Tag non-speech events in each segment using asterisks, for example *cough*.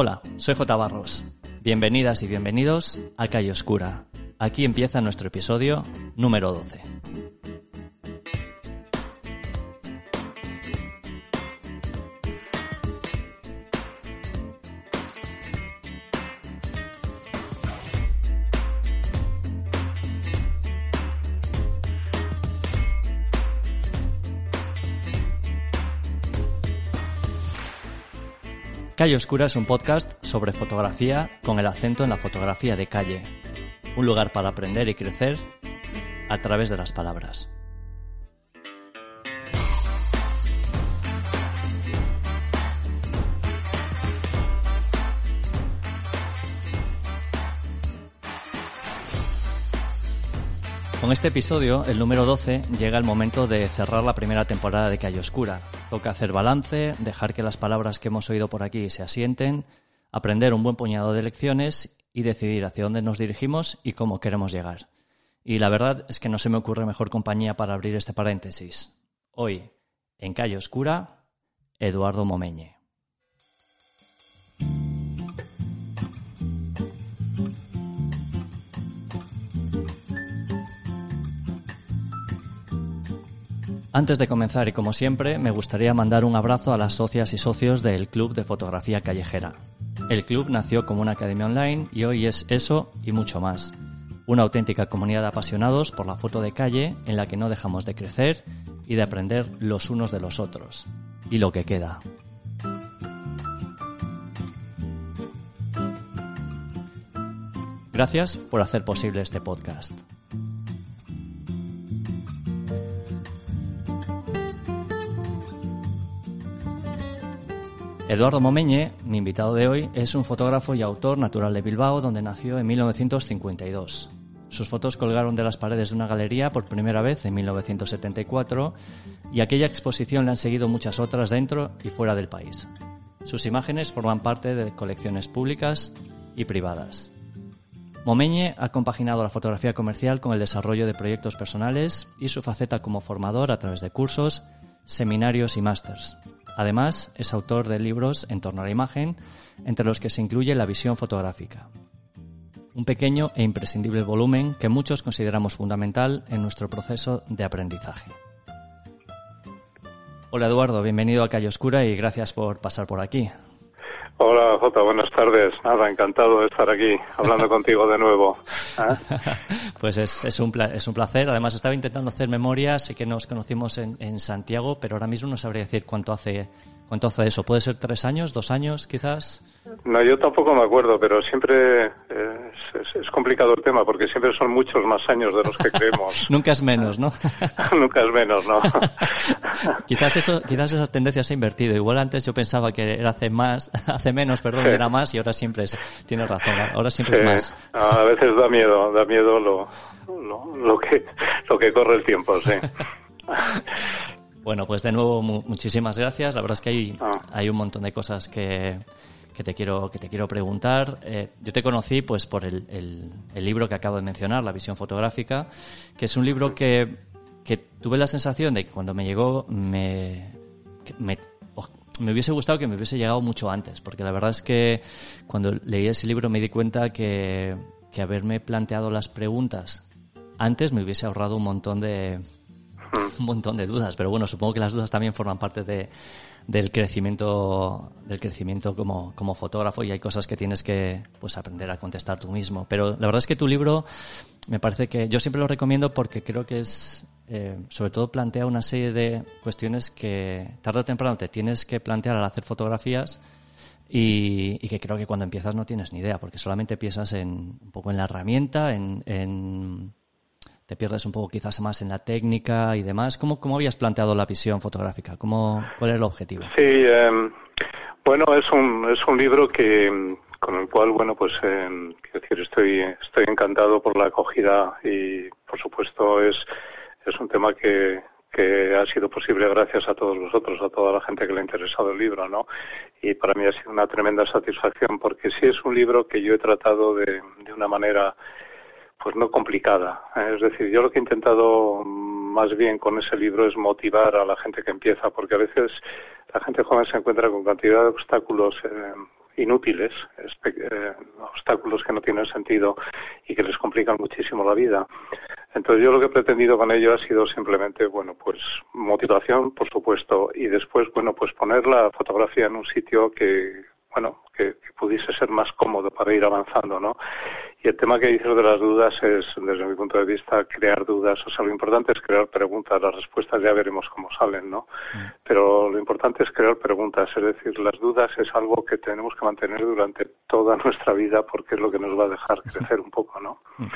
Hola, soy J. Barros. Bienvenidas y bienvenidos a Calle Oscura. Aquí empieza nuestro episodio número 12. Calle Oscura es un podcast sobre fotografía con el acento en la fotografía de calle. Un lugar para aprender y crecer a través de las palabras. Con este episodio, el número 12, llega el momento de cerrar la primera temporada de Calle Oscura. Toca hacer balance, dejar que las palabras que hemos oído por aquí se asienten, aprender un buen puñado de lecciones y decidir hacia dónde nos dirigimos y cómo queremos llegar. Y la verdad es que no se me ocurre mejor compañía para abrir este paréntesis. Hoy, en Calle Oscura, Eduardo Momeñe. Antes de comenzar y como siempre, me gustaría mandar un abrazo a las socias y socios del Club de Fotografía Callejera. El club nació como una academia online y hoy es eso y mucho más. Una auténtica comunidad de apasionados por la foto de calle en la que no dejamos de crecer y de aprender los unos de los otros. Y lo que queda. Gracias por hacer posible este podcast. Eduardo Momeñe, mi invitado de hoy, es un fotógrafo y autor natural de Bilbao, donde nació en 1952. Sus fotos colgaron de las paredes de una galería por primera vez en 1974 y aquella exposición le han seguido muchas otras dentro y fuera del país. Sus imágenes forman parte de colecciones públicas y privadas. Momeñe ha compaginado la fotografía comercial con el desarrollo de proyectos personales y su faceta como formador a través de cursos, seminarios y másters. Además, es autor de libros en torno a la imagen, entre los que se incluye la visión fotográfica. Un pequeño e imprescindible volumen que muchos consideramos fundamental en nuestro proceso de aprendizaje. Hola Eduardo, bienvenido a Calle Oscura y gracias por pasar por aquí. Hola Jota, buenas tardes. Nada, encantado de estar aquí hablando *laughs* contigo de nuevo. ¿eh? *laughs* pues es, es, un es un placer. Además estaba intentando hacer memoria, sé que nos conocimos en, en Santiago, pero ahora mismo no sabría decir cuánto hace hace eso. ¿Puede ser tres años, dos años quizás? No, yo tampoco me acuerdo, pero siempre eh, es, es, complicado el tema porque siempre son muchos más años de los que creemos. *laughs* Nunca es menos, ¿no? *laughs* Nunca es menos, ¿no? *laughs* quizás eso, quizás esa tendencia se ha invertido. Igual antes yo pensaba que era hace más, hace menos, perdón, sí. era más y ahora siempre es, tienes razón, ahora siempre sí. es más. A veces da miedo, da miedo lo, lo, lo que, lo que corre el tiempo, sí. Bueno, pues de nuevo mu muchísimas gracias. La verdad es que hay, Ah. hay un montón de cosas que, que te quiero que te quiero preguntar. Eh, yo te conocí pues por el, el, el, libro que acabo de mencionar, La visión fotográfica, que es un libro que, que tuve la sensación de que cuando me llegó me, me, oh, me hubiese gustado que me hubiese llegado mucho antes, porque la verdad es que cuando leí ese libro me di cuenta que, que haberme planteado las preguntas antes me hubiese ahorrado un montón de *laughs* un montón de dudas, pero bueno, supongo que las dudas también forman parte de, del crecimiento, del crecimiento como, como fotógrafo y hay cosas que tienes que pues aprender a contestar tú mismo. Pero la verdad es que tu libro me parece que yo siempre lo recomiendo porque creo que es eh, sobre todo plantea una serie de cuestiones que tarde o temprano te tienes que plantear al hacer fotografías y, y, que creo que cuando empiezas no tienes ni idea, porque solamente piensas en un poco en la herramienta, en, en te pierdes un poco quizás más en la técnica y demás. ¿Cómo, cómo habías planteado la visión fotográfica? ¿Cómo, ¿Cuál era el objetivo? Sí, eh, Bueno, es un, es un libro que con el cual, bueno, pues eh, decir, estoy, estoy encantado por la acogida y, por supuesto, es, es un tema que, que ha sido posible gracias a todos vosotros, a toda la gente que le ha interesado el libro, ¿no? Y para mí ha sido una tremenda satisfacción porque sí es un libro que yo he tratado de, de una manera pues no complicada. ¿eh? Es decir, yo lo que he intentado más bien con ese libro es motivar a la gente que empieza, porque a veces la gente joven se encuentra con cantidad de obstáculos eh, inútiles, eh, obstáculos que no tienen sentido y que les complican muchísimo la vida. Entonces yo lo que he pretendido con ello ha sido simplemente, bueno, pues motivación, por supuesto, y después, bueno, pues poner la fotografía en un sitio que, bueno, que, pudiese ser más cómodo para ir avanzando, ¿no? Y el tema que dices de las dudas es, desde mi punto de vista, crear dudas. O sea, lo importante es crear preguntas. Las respuestas ya veremos cómo salen, ¿no? Mm. Pero lo importante es crear preguntas. Es decir, las dudas es algo que tenemos que mantener durante toda *laughs* nuestra vida porque es lo que nos va a dejar *laughs* crecer un poco, ¿no? Mm.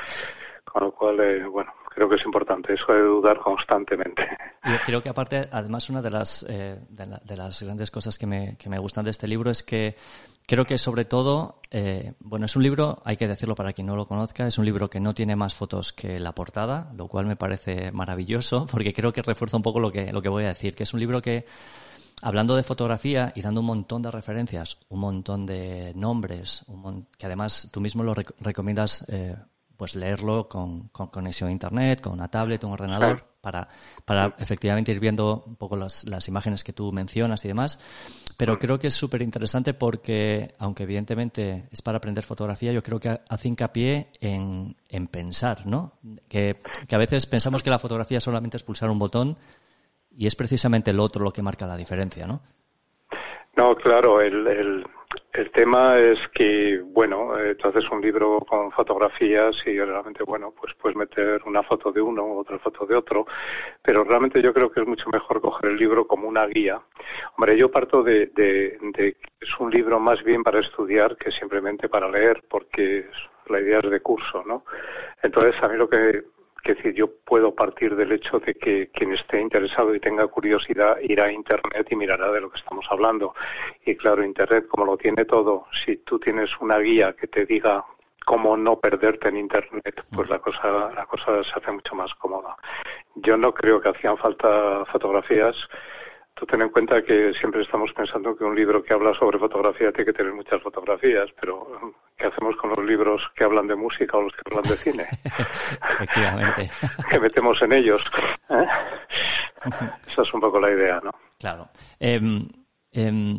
Con lo cual, eh, bueno, creo que es importante eso de dudar constantemente. Yo creo que aparte, además, una de las, eh, de, las grandes cosas que me, que me gustan de este libro es que creo que sobre todo, eh, bueno, es un libro, hay que decirlo para quien no lo conozca, es un libro que no tiene más fotos que la portada, lo cual me parece maravilloso, porque creo que refuerza un poco lo que, lo que voy a decir, que es un libro que, hablando de fotografía y dando un montón de referencias, un montón de nombres, que además tú mismo lo recomiendas eh, pues leerlo con, conexión a internet, con una tablet, un ordenador, para, para efectivamente ir viendo un poco las, las imágenes que tú mencionas y demás. Pero creo que es súper interesante porque, aunque evidentemente es para aprender fotografía, yo creo que hace hincapié en, en pensar, ¿no? Que, que a veces pensamos que la fotografía solamente es pulsar un botón y es precisamente el otro lo que marca la diferencia, ¿no? No, claro, el, el, el tema es que, bueno, eh, haces un libro con fotografías y realmente, bueno, pues puedes meter una foto de uno, otra foto de otro, pero realmente yo creo que es mucho mejor coger el libro como una guía. Hombre, yo parto de, de, de que es un libro más bien para estudiar que simplemente para leer, porque la idea es de curso, ¿no? Entonces, a mí lo que que decir, yo puedo partir del hecho de que quien esté interesado y tenga curiosidad irá a Internet y mirará de lo que estamos hablando. Y claro, Internet, como lo tiene todo, si tú tienes una guía que te diga cómo no perderte en Internet, pues la cosa, la cosa se hace mucho más cómoda. Yo no creo que hacían falta fotografías Tú ten en cuenta que siempre estamos pensando que un libro que habla sobre fotografía tiene que tener muchas fotografías, pero ¿qué hacemos con los libros que hablan de música o los que hablan de cine? *laughs* *laughs* Efectivamente. *laughs* ¿Qué metemos en ellos? ¿Eh? Esa es un poco la idea, ¿no? Claro. Em, em,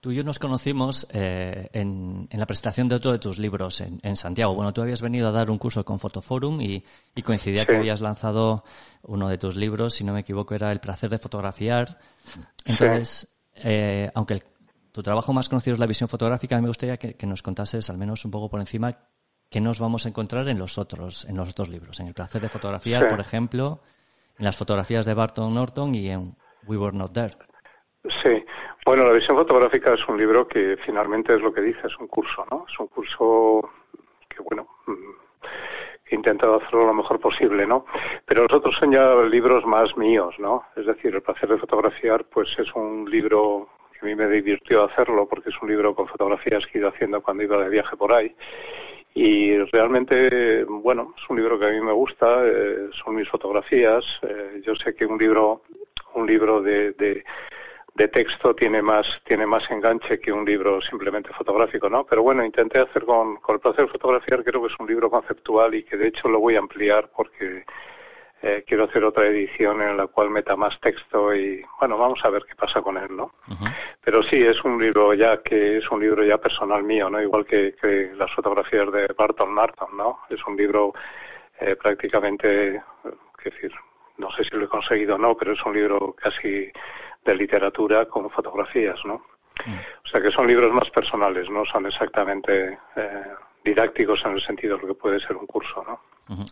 Tú y yo nos conocimos eh, en, la presentación de otro de tus libros en, Santiago. Bueno, tú habías venido a dar un curso con Fotoforum y, coincidía que habías lanzado uno de tus libros, si no me equivoco, era El placer de fotografiar. Entonces, eh, aunque tu trabajo más conocido es la visión fotográfica, me gustaría que, nos contases al menos un poco por encima qué nos vamos a encontrar en los otros, en los otros libros. En El placer de fotografiar, por ejemplo, en las fotografías de Barton Norton y en We Were Not There. Sí, bueno, la visión fotográfica es un libro que finalmente es lo que dice, es un curso, ¿no? Es un curso que, bueno, mm, he intentado hacerlo lo mejor posible, ¿no? Pero los otros son ya libros más míos, ¿no? Es decir, El placer de fotografiar, pues es un libro que a mí me divirtió hacerlo porque es un libro con fotografías que he ido haciendo cuando iba de viaje por ahí. Y realmente, bueno, es un libro que a mí me gusta, eh, son mis fotografías. Eh, yo sé que un libro, un libro de, de de texto tiene más tiene más enganche que un libro simplemente fotográfico, ¿no? Pero bueno, intenté hacer con, con el placer fotografiar, creo que es un libro conceptual y que de hecho lo voy a ampliar porque eh, quiero hacer otra edición en la cual meta más texto y bueno, vamos a ver qué pasa con él, ¿no? Pero sí, es un libro ya que es un libro ya personal mío, ¿no? Igual que, que las fotografías de Barton Marton, ¿no? Es un libro eh, prácticamente, qué decir, no sé si lo he conseguido o no, pero es un libro casi de literatura con fotografías, ¿no? Mm. O sea que son libros más personales, no son exactamente eh, didácticos en el sentido de lo que puede ser un curso, ¿no?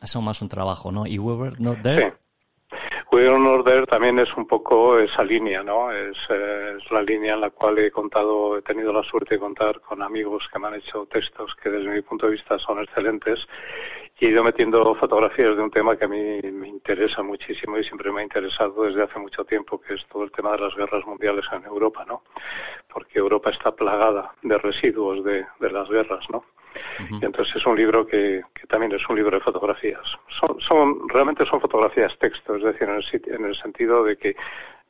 Eso más un trabajo, ¿no? ¿Y We Were Not There? Sí. We Were Not There también es un poco esa línea, ¿no? Es, eh, es, la línea en la cual he contado, he tenido la suerte de contar con amigos que me han hecho textos que desde mi punto de vista son excelentes y he ido metiendo fotografías de un tema que a mí me interesa muchísimo y siempre me ha interesado desde hace mucho tiempo, que es todo el tema de las guerras mundiales en Europa, ¿no? Porque que Europa está plagada de residuos de, de las guerras, ¿no? Y entonces es un libro que, que, también es un libro de fotografías. Son, son realmente son fotografías texto, es decir, en el, en el sentido de que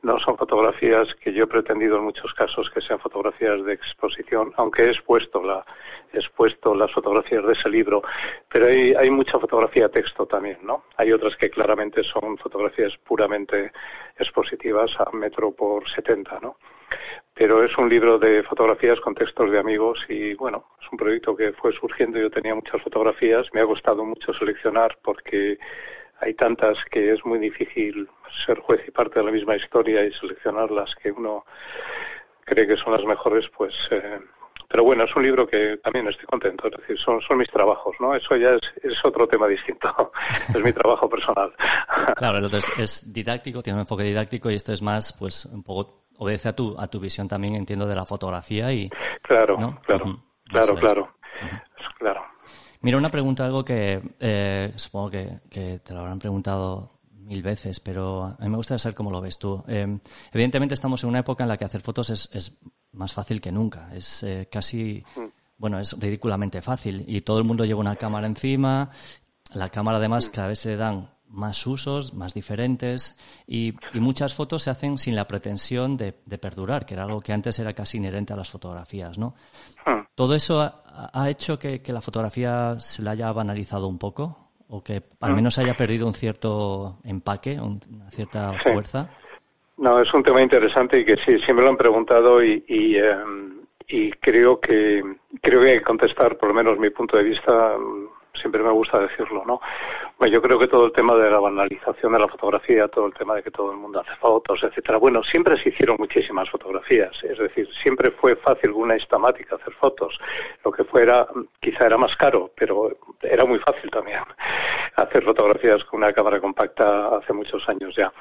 no son fotografías que yo he pretendido en muchos casos que sean fotografías de exposición, aunque he expuesto, la, he expuesto las fotografías de ese libro, pero hay, hay mucha fotografía texto también, ¿no? Hay otras que claramente son fotografías puramente expositivas a metro por 70, ¿no? Pero es un libro de fotografías con textos de amigos y bueno, es un proyecto que fue surgiendo. Yo tenía muchas fotografías, me ha costado mucho seleccionar porque hay tantas que es muy difícil ser juez y parte de la misma historia y seleccionar las que uno cree que son las mejores, pues. Eh, pero bueno, es un libro que también estoy contento, es decir, son, son mis trabajos, ¿no? Eso ya es, es otro tema distinto, *laughs* es mi trabajo personal. Claro, el otro es, didáctico, tiene un enfoque didáctico y esto es más, pues, un poco obedece a tu, a tu visión también, entiendo, de la fotografía y... Claro, claro, claro, claro, claro. Mira, una pregunta, algo que eh, supongo que, que, te lo habrán preguntado mil veces, pero a mí me gustaría saber cómo lo ves tú. Eh, evidentemente estamos en una época en la que hacer fotos es, es más fácil que nunca. Es eh, casi, mm. bueno, es ridículamente fácil y todo el mundo lleva una cámara encima. La cámara además mm. cada vez se le dan más usos, más diferentes y, y, muchas fotos se hacen sin la pretensión de, de, perdurar, que era algo que antes era casi inherente a las fotografías, ¿no? Hmm. ¿Todo eso ha, ha hecho que, que, la fotografía se la haya banalizado un poco? ¿O que al hmm. menos haya perdido un cierto empaque, una cierta sí. fuerza? No, es un tema interesante y que sí, me lo han preguntado y, y, eh, y creo que creo que hay que contestar, por lo menos mi punto de vista, siempre me gusta decirlo, ¿no? Bueno, yo creo que todo el tema de la banalización de la fotografía, todo el tema de que todo el mundo hace fotos, etcétera, bueno, siempre se hicieron muchísimas fotografías, es decir, siempre fue fácil una instamática hacer fotos. Lo que fuera, quizá era más caro, pero era muy fácil también *laughs* hacer fotografías con una cámara compacta hace muchos años ya.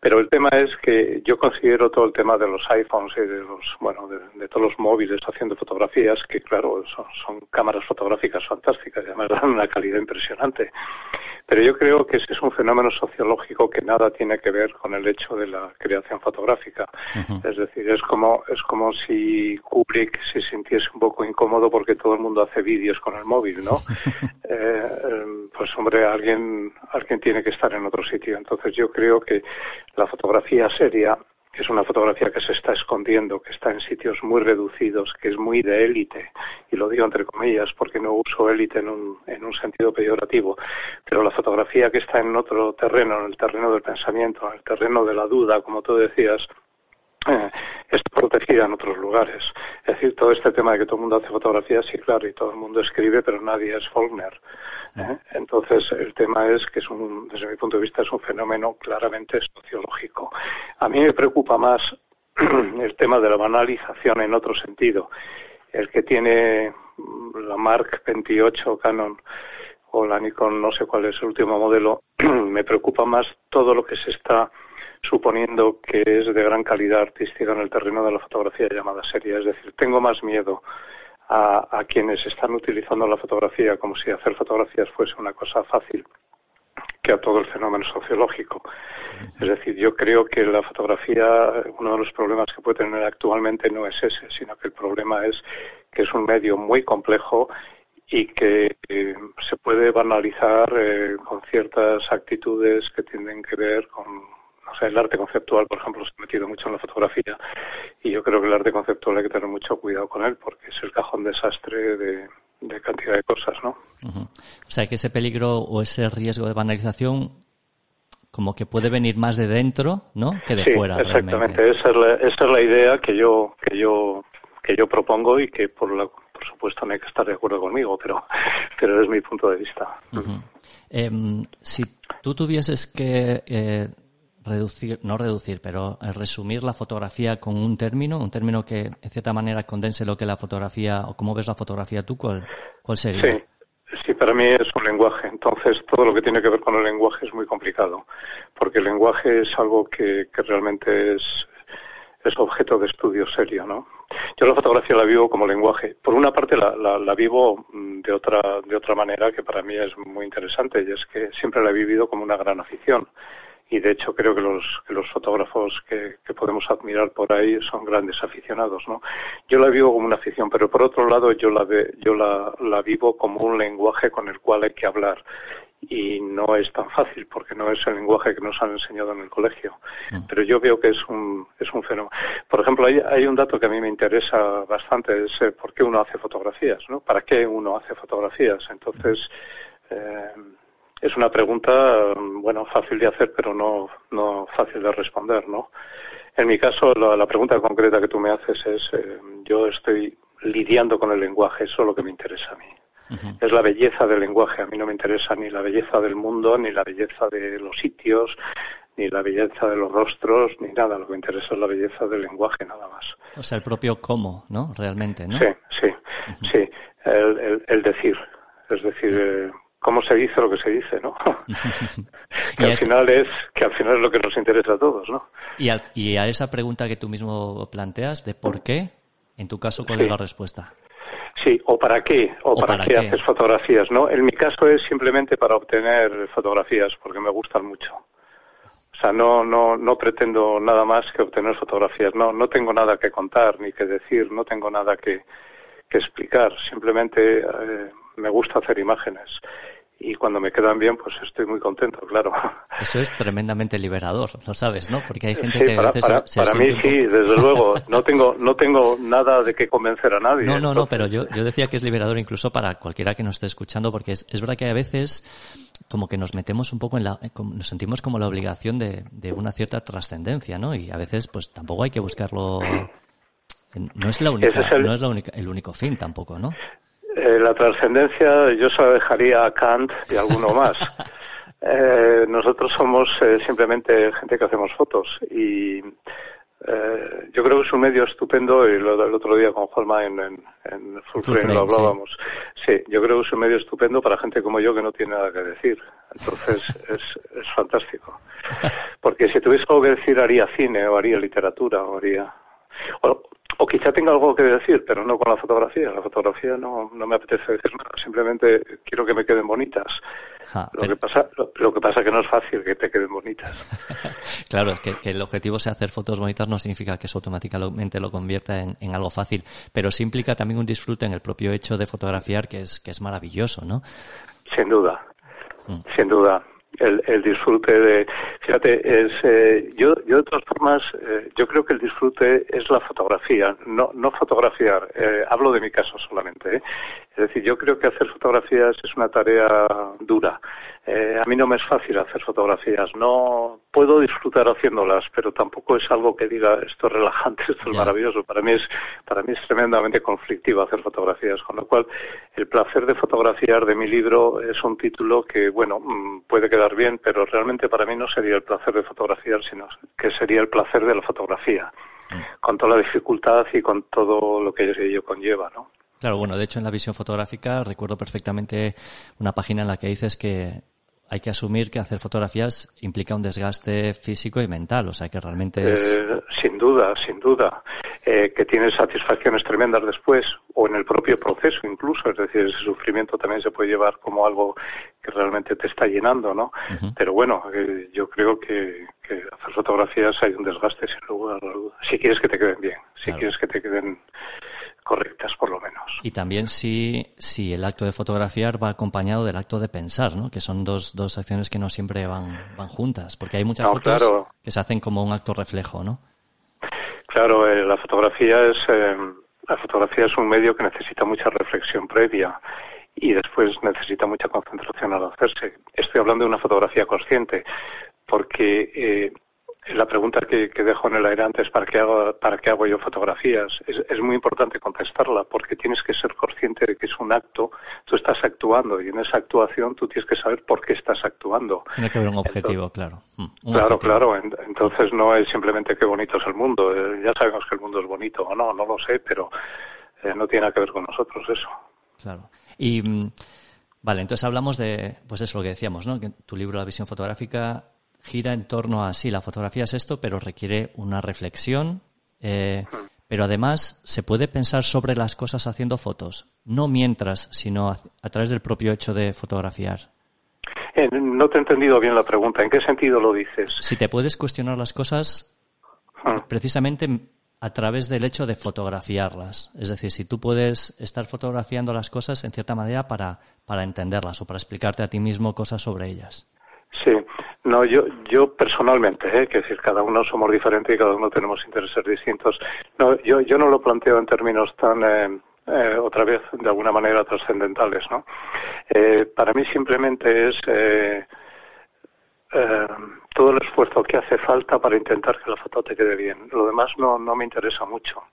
Pero el tema es que yo considero todo el tema de los iPhones y de los, bueno, de, de todos los móviles haciendo fotografías, que claro, son, son cámaras fotográficas fantásticas además *laughs* dan una calidad impresionante. Pero yo creo que ese es un fenómeno sociológico que nada tiene que ver con el hecho de la creación fotográfica. Uh -huh. Es decir, es como, es como si Kubrick se sintiese un poco incómodo porque todo el mundo hace vídeos con el móvil, ¿no? *laughs* eh, pues hombre, alguien, alguien tiene que estar en otro sitio. Entonces yo creo que la fotografía seria que es una fotografía que se está escondiendo, que está en sitios muy reducidos, que es muy de élite, y lo digo entre comillas porque no uso élite en un, en un sentido peyorativo, pero la fotografía que está en otro terreno, en el terreno del pensamiento, en el terreno de la duda, como tú decías, eh, está protegida en otros lugares. Es decir, todo este tema de que todo el mundo hace fotografías, sí, claro, y todo el mundo escribe, pero nadie es Faulkner. ¿eh? Entonces, el tema es que es un, desde mi punto de vista, es un fenómeno claramente sociológico. A mí me preocupa más *clears throat* el tema de la banalización en otro sentido. El que tiene la Mark 28 Canon o la Nikon, no sé cuál es el último modelo, *clears throat* me preocupa más todo lo que se está suponiendo que es de gran calidad artística en el terreno de la fotografía llamada seria. Es decir, tengo más miedo a, a quienes están utilizando la fotografía como si hacer fotografías fuese una cosa fácil que a todo el fenómeno sociológico. Es decir, yo creo que la fotografía, uno de los problemas que puede tener actualmente no es ese, sino que el problema es que es un medio muy complejo y que eh, se puede banalizar eh, con ciertas actitudes que tienen que ver con o sea, el arte conceptual, por ejemplo, se ha metido mucho en la fotografía y yo creo que el arte conceptual hay que tener mucho cuidado con él porque es el cajón desastre de, de cantidad de cosas, ¿no? Uh -huh. O sea, que ese peligro o ese riesgo de banalización como que puede venir más de dentro, ¿no? Que de sí, fuera. Exactamente, esa es, la, esa es la idea que yo que yo que yo propongo y que por la por supuesto no hay que estar de acuerdo conmigo, pero *laughs* pero es mi punto de vista. Uh -huh. eh, si tú tuvieses que eh, reducir, no reducir, pero resumir la fotografía con un término, un término que en cierta manera condense lo que la fotografía, o cómo ves la fotografía tú, ¿cuál, sería? Sí. Sí, para mí es un lenguaje. Entonces, todo lo que tiene que ver con el lenguaje es muy complicado, porque el lenguaje es algo que, realmente es, es objeto de estudio serio, ¿no? Yo la fotografía la vivo como lenguaje. Por una parte la, la, la, vivo de otra, de otra manera que para mí es muy interesante y es que siempre la he vivido como una gran afición y de hecho creo que los, que los fotógrafos que, que, podemos admirar por ahí son grandes aficionados, ¿no? Yo la vivo como una afición, pero por otro lado yo la, ve, yo la, la vivo como un lenguaje con el cual hay que hablar y no es tan fácil porque no es el lenguaje que nos han enseñado en el colegio. Mm. Pero yo veo que es un, es un fenómeno. Por ejemplo, hay, hay un dato que a mí me interesa bastante, es eh, por qué uno hace fotografías, ¿no? ¿Para qué uno hace fotografías? Entonces, eh, es una pregunta, bueno, fácil de hacer, pero no, no fácil de responder, ¿no? En mi caso, la, la pregunta concreta que tú me haces es, eh, yo estoy lidiando con el lenguaje, eso es lo que me interesa a mí. Es la belleza del lenguaje. A mí no me interesa ni la belleza del mundo, ni la belleza de los sitios, ni la belleza de los rostros, ni nada. Lo que me interesa es la belleza del lenguaje, nada más. O sea, el propio cómo, ¿no? Realmente, ¿no? Sí, sí, sí. El, el, decir. Es decir, eh, cómo se dice lo que se dice, ¿no? *laughs* que al final es que al final es lo que nos interesa a todos, ¿no? Y a, y a esa pregunta que tú mismo planteas de por qué, en tu caso, ¿cuál es la respuesta? Sí, o para qué, o, para, qué, haces fotografías, ¿no? En mi caso es simplemente para obtener fotografías, porque me gustan mucho. O sea, no, no, no pretendo nada más que obtener fotografías. No, no tengo nada que contar ni que decir, no tengo nada que, que explicar. Simplemente eh, me gusta hacer imágenes y cuando me quedan bien, pues estoy muy contento, claro. Eso es tremendamente liberador, lo sabes, ¿no? Porque hay gente que para, a veces para, para mí sí, desde luego. No tengo, no tengo nada de que convencer a nadie. No, no, no, pero yo, yo decía que es liberador incluso para cualquiera que nos esté escuchando, porque es, es verdad que a veces como que nos metemos un poco en la, nos sentimos como la obligación de, de una cierta trascendencia, ¿no? Y a veces, pues tampoco hay que buscarlo no es la única, no es la única, el único fin tampoco, ¿no? Eh, la trascendencia yo se la dejaría a Kant y alguno más. *laughs* Eh, nosotros somos eh, simplemente gente que hacemos fotos y eh, yo creo que es un medio estupendo y lo, el otro día con Juanma en, en, en Full Frame lo hablábamos. Sí. yo creo que es un medio estupendo para gente como yo que no tiene nada que decir. Entonces *laughs* es, es fantástico. Porque si tuviese algo que decir haría cine o haría literatura o haría... O, o quizá tenga algo que decir, pero no con la fotografía. La fotografía no, no me apetece decir nada, simplemente quiero que me queden bonitas. lo, que pasa, lo, que pasa que no es fácil que te queden bonitas. *laughs* claro, es que, que, el objetivo sea hacer fotos bonitas no significa que eso automáticamente lo convierta en, en, algo fácil, pero sí implica también un disfrute en el propio hecho de fotografiar que es, que es maravilloso, ¿no? Sin duda, mm. sin duda el, el disfrute de fíjate es eh, yo yo de todas formas eh, yo creo que el disfrute es la fotografía no no fotografiar eh, hablo de mi caso solamente ¿eh? es decir yo creo que hacer fotografías es una tarea dura eh, a mí no me es fácil hacer fotografías no puedo disfrutar haciéndolas pero tampoco es algo que diga esto es relajante *laughs* esto es maravilloso para mí es para mí es tremendamente conflictivo hacer fotografías con lo cual el placer de fotografiar de mi libro es un título que bueno mm, puede quedar bien, pero realmente para mí no sería el placer de fotografiar, sino que sería el placer de la fotografía, mm. con toda la dificultad y con todo lo que ello conlleva, ¿no? Claro, bueno, de hecho en la visión fotográfica recuerdo perfectamente una página en la que dices que hay que asumir que hacer fotografías implica un desgaste físico y mental, o sea que realmente es... Eh, sin duda, sin duda. Eh, que tienes satisfacciones tremendas después, o en el propio proceso incluso, es decir, ese sufrimiento también se puede llevar como algo que realmente te está llenando, ¿no? Uh -huh. Pero bueno, eh, yo creo que, que, hacer fotografías hay un desgaste sin lugar a dudas. Si quieres que te queden bien, si claro. quieres que te queden correctas por lo menos. Y también si, si el acto de fotografiar va acompañado del acto de pensar, ¿no? Que son dos, dos acciones que no siempre van, van juntas, porque hay muchas no, fotos claro. que se hacen como un acto reflejo, ¿no? Claro, eh, la fotografía es eh, la fotografía es un medio que necesita mucha reflexión previa y después necesita mucha concentración al hacerse. Estoy hablando de una fotografía consciente porque eh, la pregunta que, que, dejo en el aire antes, ¿para qué hago, para qué hago yo fotografías? Es, es, muy importante contestarla porque tienes que ser consciente de que es un acto, tú estás actuando y en esa actuación tú tienes que saber por qué estás actuando. Tiene que haber un objetivo, entonces, claro. Mm, un claro, objetivo. claro. Entonces no es simplemente qué bonito es el mundo. Eh, ya sabemos que el mundo es bonito o no, no lo sé, pero eh, no tiene nada que ver con nosotros eso. Claro. Y. Mm, vale, entonces hablamos de, pues eso lo que decíamos, ¿no? Que tu libro La visión fotográfica gira en torno a sí, la fotografía es esto, pero requiere una reflexión. Eh, pero además se puede pensar sobre las cosas haciendo fotos, no mientras, sino a, a través del propio hecho de fotografiar. Eh, no te he entendido bien la pregunta. ¿En qué sentido lo dices? Si te puedes cuestionar las cosas ah. precisamente a través del hecho de fotografiarlas. Es decir, si tú puedes estar fotografiando las cosas en cierta manera para, para entenderlas o para explicarte a ti mismo cosas sobre ellas. Sí, no, yo, yo personalmente, ¿eh? que decir, cada uno somos diferentes y cada uno tenemos intereses distintos. No, yo, yo no lo planteo en términos tan, eh, eh, otra vez, de alguna manera trascendentales, ¿no? Eh, para mí simplemente es eh, todo el esfuerzo que hace falta para intentar que la foto te quede bien. Lo demás no, no me interesa mucho.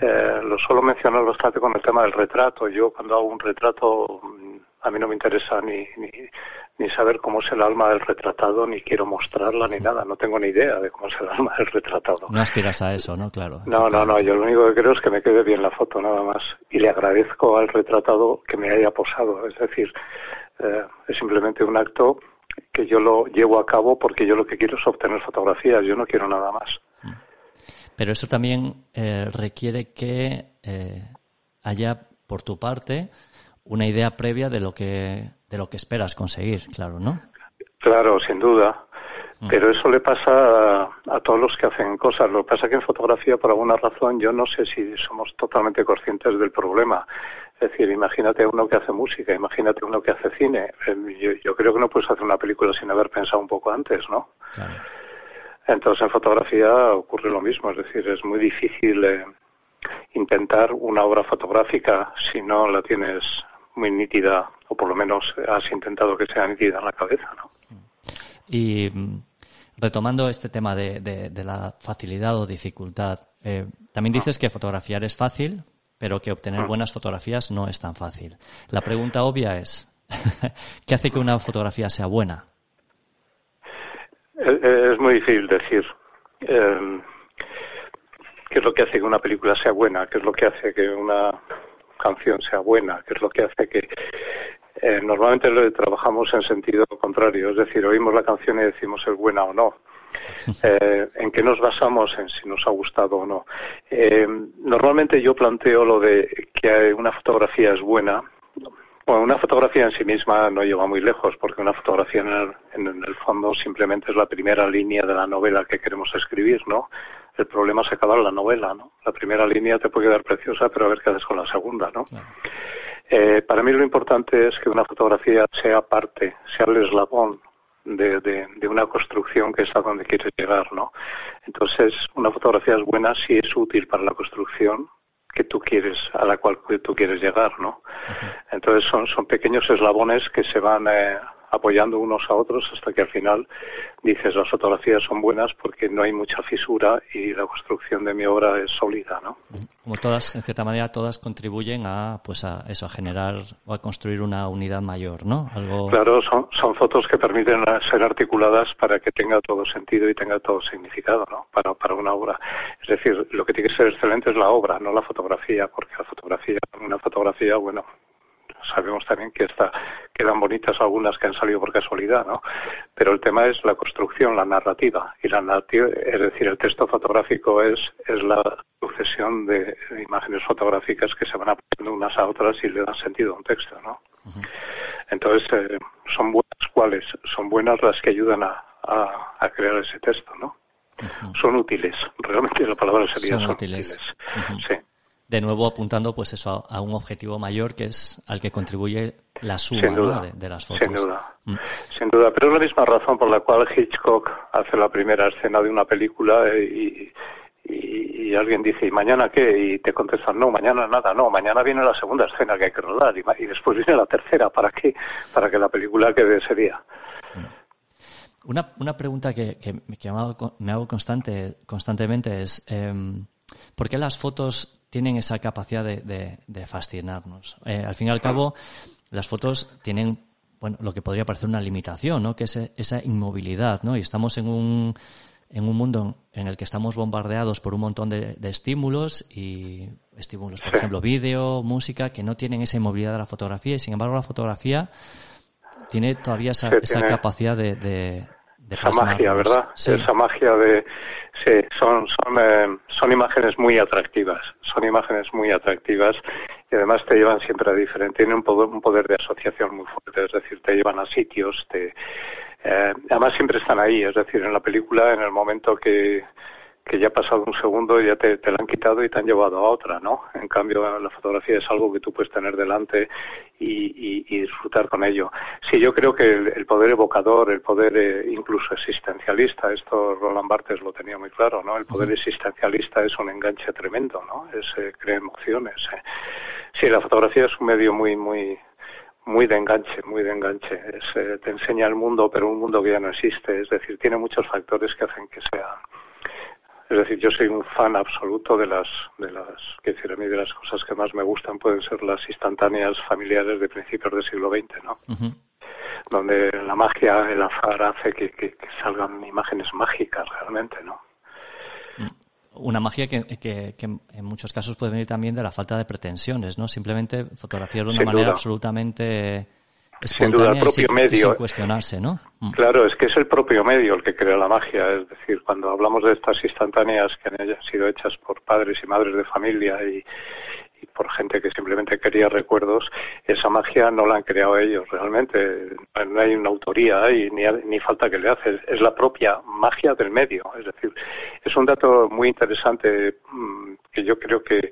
Eh, lo suelo mencionar bastante con el tema del retrato. Yo cuando hago un retrato a mí no me interesa ni, ni, ni saber cómo es el alma del retratado, ni quiero mostrarla ni nada. No tengo ni idea de cómo es el alma del retratado. No aspiras a eso, ¿no? Claro. No, no, no. Yo lo único que creo es que me quede bien la foto, nada más. Y le agradezco al retratado que me haya posado. Es decir, eh, es simplemente un acto que yo lo llevo a cabo porque yo lo que quiero es obtener fotografías, yo no quiero nada más. Pero eso también eh, requiere que eh, haya por tu parte una idea previa de lo que de lo que esperas conseguir, claro, ¿no? Claro, sin duda. Mm. Pero eso le pasa a, a, todos los que hacen cosas. Lo que pasa es que en fotografía, por alguna razón, yo no sé si somos totalmente conscientes del problema. Es decir, imagínate uno que hace música, imagínate uno que hace cine. Em, yo, creo que no puedes hacer una película sin haber pensado un poco antes, ¿no? Entonces en fotografía ocurre lo mismo, es decir, es muy difícil eh, intentar una obra fotográfica si no la tienes muy nítida, o por lo menos has intentado que sea nítida en la cabeza, ¿no? Y mm, retomando este tema de, de, la facilidad o dificultad, eh, también dices que fotografiar es fácil, pero que obtener ah. buenas fotografías no es tan fácil. La pregunta obvia es, *laughs* ¿qué hace que una fotografía sea buena? Es muy difícil decir. Em, ¿Qué es lo que hace que una película sea buena? ¿Qué es lo que hace que una canción sea buena? ¿Qué es lo que hace que... Eh, normalmente lo trabajamos en sentido contrario, es decir, oímos la canción y decimos es buena o no. *laughs* Eh, en qué nos basamos en si nos ha gustado o no. Eh, normalmente yo planteo lo de que una fotografía es buena. Bueno, una fotografía en sí misma no lleva muy lejos, porque una fotografía en el, en el fondo simplemente es la primera línea de la novela que queremos escribir, ¿no? El problema es acabar la novela, ¿no? La primera línea te puede quedar preciosa, pero a ver qué haces con la segunda, ¿no? Eh, para mí lo importante es que una fotografía sea parte, sea el eslabón de, de, de, una construcción que es a donde quieres llegar, ¿no? Entonces, una fotografía es buena si es útil para la construcción que tú quieres, a la cual tú quieres llegar, ¿no? Entonces son, son pequeños eslabones que se van eh, apoyando unos a otros hasta que al final dices las fotografías son buenas porque no hay mucha fisura y la construcción de mi obra es sólida, ¿no? Como todas, en cierta manera, todas contribuyen a, pues a eso, a generar o a construir una unidad mayor, ¿no? Algo... Claro, son, son fotos que permiten ser articuladas para que tenga todo sentido y tenga todo significado, ¿no? Para, para una obra. Es decir, lo que tiene que ser excelente es la obra, no la fotografía, porque la fotografía, una fotografía, bueno, sabemos también que está, quedan bonitas algunas que han salido por casualidad, ¿no? Pero el tema es la construcción, la narrativa. Y la narrativa, es decir, el texto fotográfico es, es la sucesión de imágenes fotográficas que se van apoyando unas a otras y le dan sentido a un texto, ¿no? Entonces, eh, son buenas cuáles, son buenas las que ayudan a, a, crear ese texto, ¿no? Son útiles, realmente la palabra sería son, útiles. Sí de nuevo apuntando pues eso a, un objetivo mayor que es al que contribuye la suma de, las fotos. Sin duda, mm. sin duda. Pero es la misma razón por la cual Hitchcock hace la primera escena de una película eh, y, y, alguien dice, ¿y mañana qué? Y te contestan, no, mañana nada, no, mañana viene la segunda escena que hay que rodar y, después viene la tercera, ¿para qué? Para que la película quede ese día. Mm. Una, una pregunta que, que, me, hago, me hago constante, constantemente es, eh, ¿por qué las fotos tienen esa capacidad de, de, fascinarnos. Eh, al fin y al cabo, las fotos tienen bueno, lo que podría parecer una limitación, ¿no? Que es esa inmovilidad, ¿no? Y estamos en un, en un mundo en el que estamos bombardeados por un montón de, de estímulos y estímulos, por ejemplo, *coughs* vídeo, música, que no tienen esa inmovilidad de la fotografía y sin embargo la fotografía tiene todavía esa, esa capacidad de, de, esa magia, ¿verdad? Esa magia de sí, son son eh, son imágenes muy atractivas, son imágenes muy atractivas y además te llevan siempre a diferente, tienen un poder, un poder de asociación muy fuerte, es decir, te llevan a sitios, te, eh, además siempre están ahí, es decir, en la película, en el momento que, que ya ha pasado un segundo ya te, te la han quitado y te han llevado a otra, ¿no? En cambio, la fotografía es algo que tú puedes tener delante y, y, disfrutar con ello. Sí, yo creo que el, poder evocador, el poder eh, incluso existencialista, esto Roland Barthes lo tenía muy claro, ¿no? El poder existencialista es un enganche tremendo, ¿no? Es, eh, crea emociones. Eh. Sí, la fotografía es un medio muy, muy, muy de enganche, muy de enganche. Es, te enseña el mundo, pero un mundo que ya no existe. Es decir, tiene muchos factores que hacen que sea es decir, yo soy un fan absoluto de las, de las, que decir, a mí de las cosas que más me gustan pueden ser las instantáneas familiares de principios del siglo XX, ¿no? Donde la magia, el azar hace que, que, salgan imágenes mágicas realmente, ¿no? Mm. Una magia que, que, que, en muchos casos puede venir también de la falta de pretensiones, ¿no? Simplemente fotografiar de una manera absolutamente sin duda el propio medio. Sin cuestionarse, ¿no? Mm. Claro, es que es el propio medio el que crea la magia. Es decir, cuando hablamos de estas instantáneas que han sido hechas por padres y madres de familia y, por gente que simplemente quería recuerdos, esa magia no la han creado ellos realmente. No hay una autoría y ni, ni falta que le hace. Es la propia magia del medio. Es decir, es un dato muy interesante mm, que yo creo que,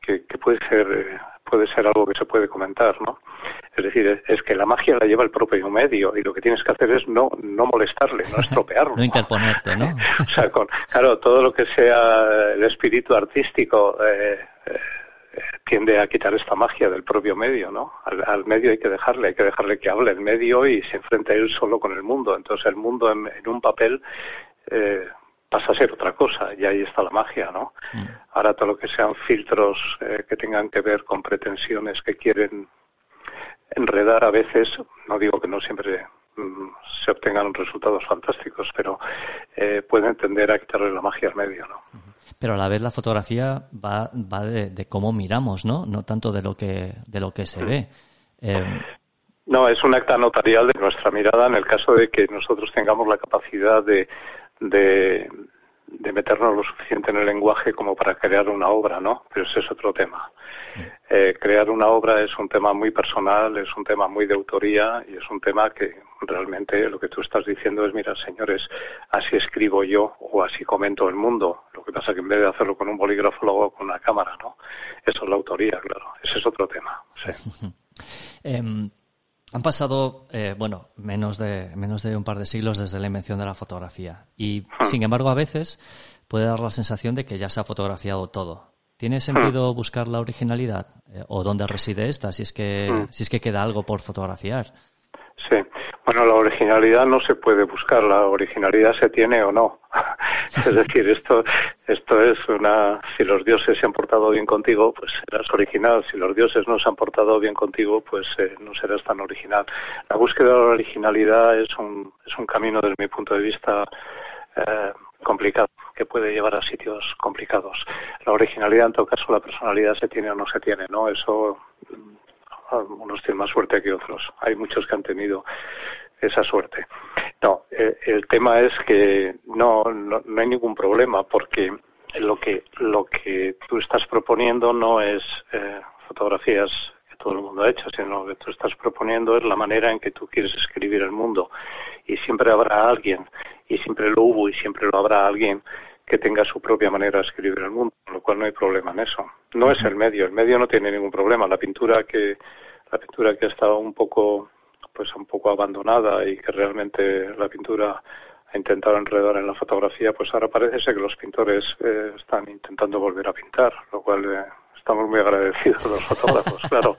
que, que puede ser eh, puede ser algo que se puede comentar, ¿no? Es decir, es, que la magia la lleva el propio medio y lo que tienes que hacer es no, no molestarle, no *laughs* estropearlo. no interponerte, ¿no? *laughs* o sea, con, claro, todo lo que sea el espíritu artístico eh, eh, tiende a quitar esta magia del propio medio, ¿no? Al, medio hay que dejarle, hay que dejarle que hable el medio y se enfrente él solo con el mundo. Entonces el mundo en, un papel eh, pasa a ser otra cosa y ahí está la magia, ¿no? Mm. Ahora todo lo que sean filtros eh, que tengan que ver con pretensiones que quieren enredar a veces, no digo que no siempre mm, se obtengan resultados fantásticos, pero eh, pueden tender a quitarle la magia al medio, ¿no? Pero a la vez la fotografía va, va de, cómo miramos, ¿no? No tanto de lo que, de lo que se ve. Eh, no, es un acta notarial de nuestra mirada en el caso de que nosotros tengamos la capacidad de de, de meternos lo suficiente en el lenguaje como para crear una obra, ¿no? Pero ese es otro tema. Eh, crear una obra es un tema muy personal, es un tema muy de autoría y es un tema que realmente lo que tú estás diciendo es, mira, señores, así escribo yo o así comento el mundo. Lo que pasa que en vez de hacerlo con un bolígrafo lo hago con una cámara, ¿no? Eso es la autoría, claro. Ese es otro tema. Sí. *laughs* Em, han pasado, eh, bueno, menos de, menos de un par de siglos desde la invención de la fotografía. Y, hmm. sin embargo, a veces puede dar la sensación de que ya se ha fotografiado todo. ¿Tiene hmm. sentido buscar la originalidad? Eh, ¿O dónde reside esta? Si es que, hmm. si es que queda algo por fotografiar. Sí. Bueno, la originalidad no se puede buscar, la originalidad se tiene o no. *laughs* es decir, esto, esto es una, si los dioses se han portado bien contigo, pues serás original. Si los dioses no se han portado bien contigo, pues eh, no serás tan original. La búsqueda de la originalidad es un, es un camino desde mi punto de vista eh, complicado, que puede llevar a sitios complicados. La originalidad, en todo caso, la personalidad se tiene o no se tiene, ¿no? Eso unos tienen más suerte que otros. Hay muchos que han tenido esa suerte. No, eh, el tema es que no, no, hay ningún problema porque lo que lo que tú estás proponiendo no es eh, fotografías que todo el mundo ha hecho, sino lo que tú estás proponiendo es la manera en que tú quieres escribir el mundo. Y siempre habrá alguien, y siempre lo hubo y siempre lo habrá alguien que tenga su propia manera de escribir el mundo, con lo cual no hay problema en eso. No es el medio, el medio no tiene ningún problema. La pintura que la pintura que ha estado un poco pues un poco abandonada y que realmente la pintura ha intentado enredar en la fotografía, pues ahora parece ser que los pintores eh, están intentando volver a pintar, lo cual eh, estamos muy agradecidos los fotógrafos, claro. *laughs*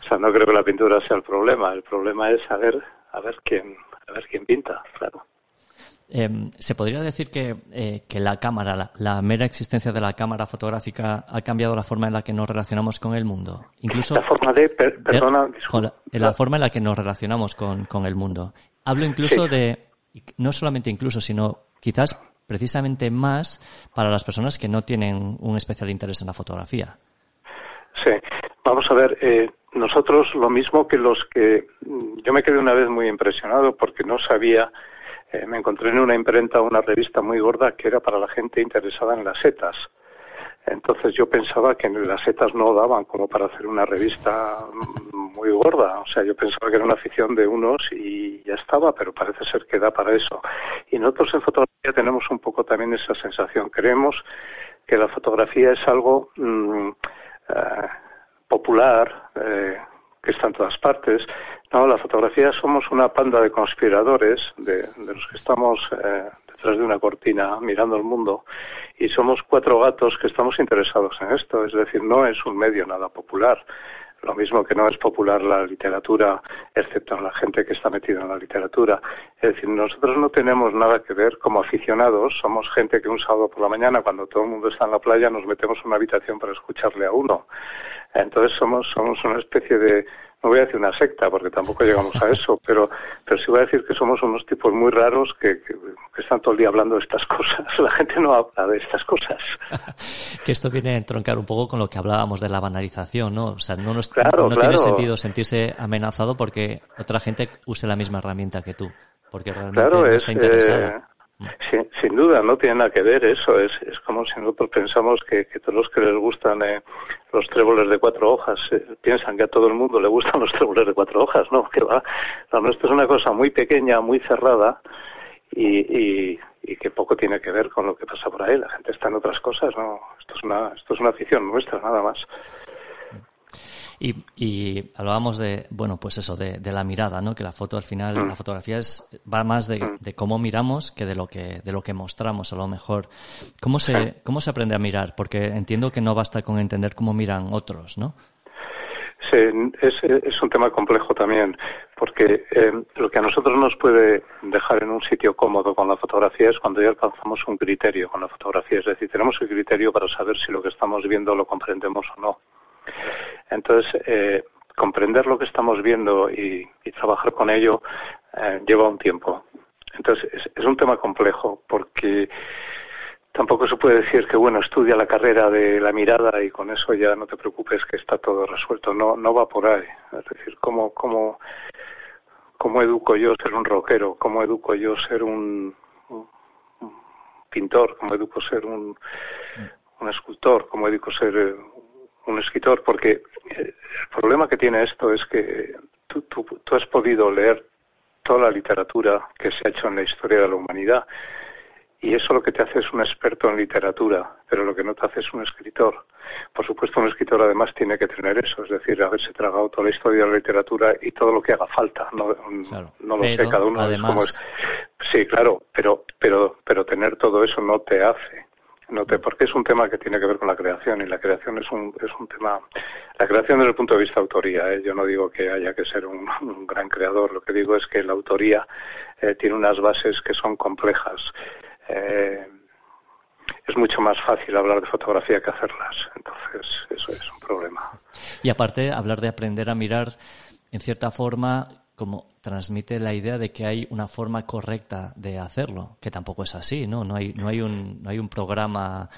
o sea, no creo que la pintura sea el problema, el problema es saber a ver quién a ver quién pinta, claro. Em, ¿Se podría decir que, eh, que la cámara, la, mera existencia de la cámara fotográfica ha cambiado la forma en la que nos relacionamos con el mundo? Incluso la forma de, perdona, la, forma en la que nos relacionamos con, con el mundo. Hablo incluso de, no solamente incluso, sino quizás precisamente más para las personas que no tienen un especial interés en la fotografía. Sí, vamos a ver, eh, nosotros lo mismo que los que, yo me quedé una vez muy impresionado porque no sabía me encontré en una imprenta una revista muy gorda que era para la gente interesada en las setas. Entonces yo pensaba que las setas no daban como para hacer una revista muy gorda. O sea, yo pensaba que era una afición de unos y ya estaba, pero parece ser que da para eso. Y nosotros en fotografía tenemos un poco también esa sensación. Creemos que la fotografía es algo mm, eh, popular, eh, que está en todas partes. No, la fotografía somos una panda de conspiradores, de, de los que estamos eh, detrás de una cortina mirando el mundo y somos cuatro gatos que estamos interesados en esto. Es decir, no es un medio nada popular. Lo mismo que no es popular la literatura, excepto la gente que está metida en la literatura. Es decir, nosotros no tenemos nada que ver como aficionados. Somos gente que un sábado por la mañana, cuando todo el mundo está en la playa, nos metemos en una habitación para escucharle a uno. Entonces somos, somos una especie de, no voy a decir una secta porque tampoco llegamos a eso, pero, pero sí voy a decir que somos unos tipos muy raros que, que, están todo el día hablando de estas cosas. *laughs* La gente no habla de estas cosas. que esto viene a entroncar un poco con lo que hablábamos de la banalización, ¿no? O sea, no, nos, no tiene sentido sentirse amenazado porque otra gente use la misma herramienta que tú, porque realmente no está interesada. Eh, sin, sin, duda, no tiene nada que ver eso. Es, es como si nosotros pensamos que, todos los que les gustan eh, los tréboles de cuatro hojas eh, piensan que a todo el mundo le gustan *laughs* los tréboles de cuatro hojas. No, que va. Lo nuestro es una cosa muy pequeña, muy cerrada y, y, y, que poco tiene que ver con lo que pasa por ahí. La gente está en otras cosas. No, esto es una, esto es una afición nuestra, nada más. Y, y hablábamos de, bueno, pues eso, de, de, la mirada, ¿no? Que la foto al final, mm. la fotografía es, va más de, mm. de, cómo miramos que de lo que, de lo que mostramos, a lo mejor. ¿Cómo se, cómo se aprende a mirar? Porque entiendo que no basta con entender cómo miran otros, ¿no? Sí, es, es un tema complejo también, porque eh, lo que a nosotros nos puede dejar en un sitio cómodo con la fotografía es cuando ya alcanzamos un criterio con la fotografía, es decir, tenemos un criterio para saber si lo que estamos viendo lo comprendemos o no. Entonces, eh, comprender lo que estamos viendo y, y trabajar con ello eh, lleva un tiempo. Entonces, es, es, un tema complejo porque tampoco se puede decir que, bueno, estudia la carrera de la mirada y con eso ya no te preocupes que está todo resuelto. No, no va por ahí. Es decir, ¿cómo, cómo, cómo educo yo ser un rockero? ¿Cómo educo yo ser un, un pintor? ¿Cómo educo ser un, un escultor? ¿Cómo educo ser un escritor, porque el problema que tiene esto es que tú, tú, tú, has podido leer toda la literatura que se ha hecho en la historia de la humanidad y eso lo que te hace es un experto en literatura, pero lo que no te hace es un escritor. Por supuesto, un escritor además tiene que tener eso, es decir, haberse tragado toda la historia de la literatura y todo lo que haga falta. No, claro, no lo pero, sé, cada uno además... es como es. Sí, claro, pero, pero, pero tener todo eso no te hace note, porque es un tema que tiene que ver con la creación y la creación es un, es un tema, la creación desde el punto de vista de autoría, ¿eh? yo no digo que haya que ser un, *laughs* un, gran creador, lo que digo es que la autoría eh, tiene unas bases que son complejas. Eh, es mucho más fácil hablar de fotografía que hacerlas, entonces eso es un problema. Y aparte, hablar de aprender a mirar, en cierta forma, como transmite la idea de que hay una forma correcta de hacerlo, que tampoco es así, ¿no? No hay, no hay un, no hay un programa,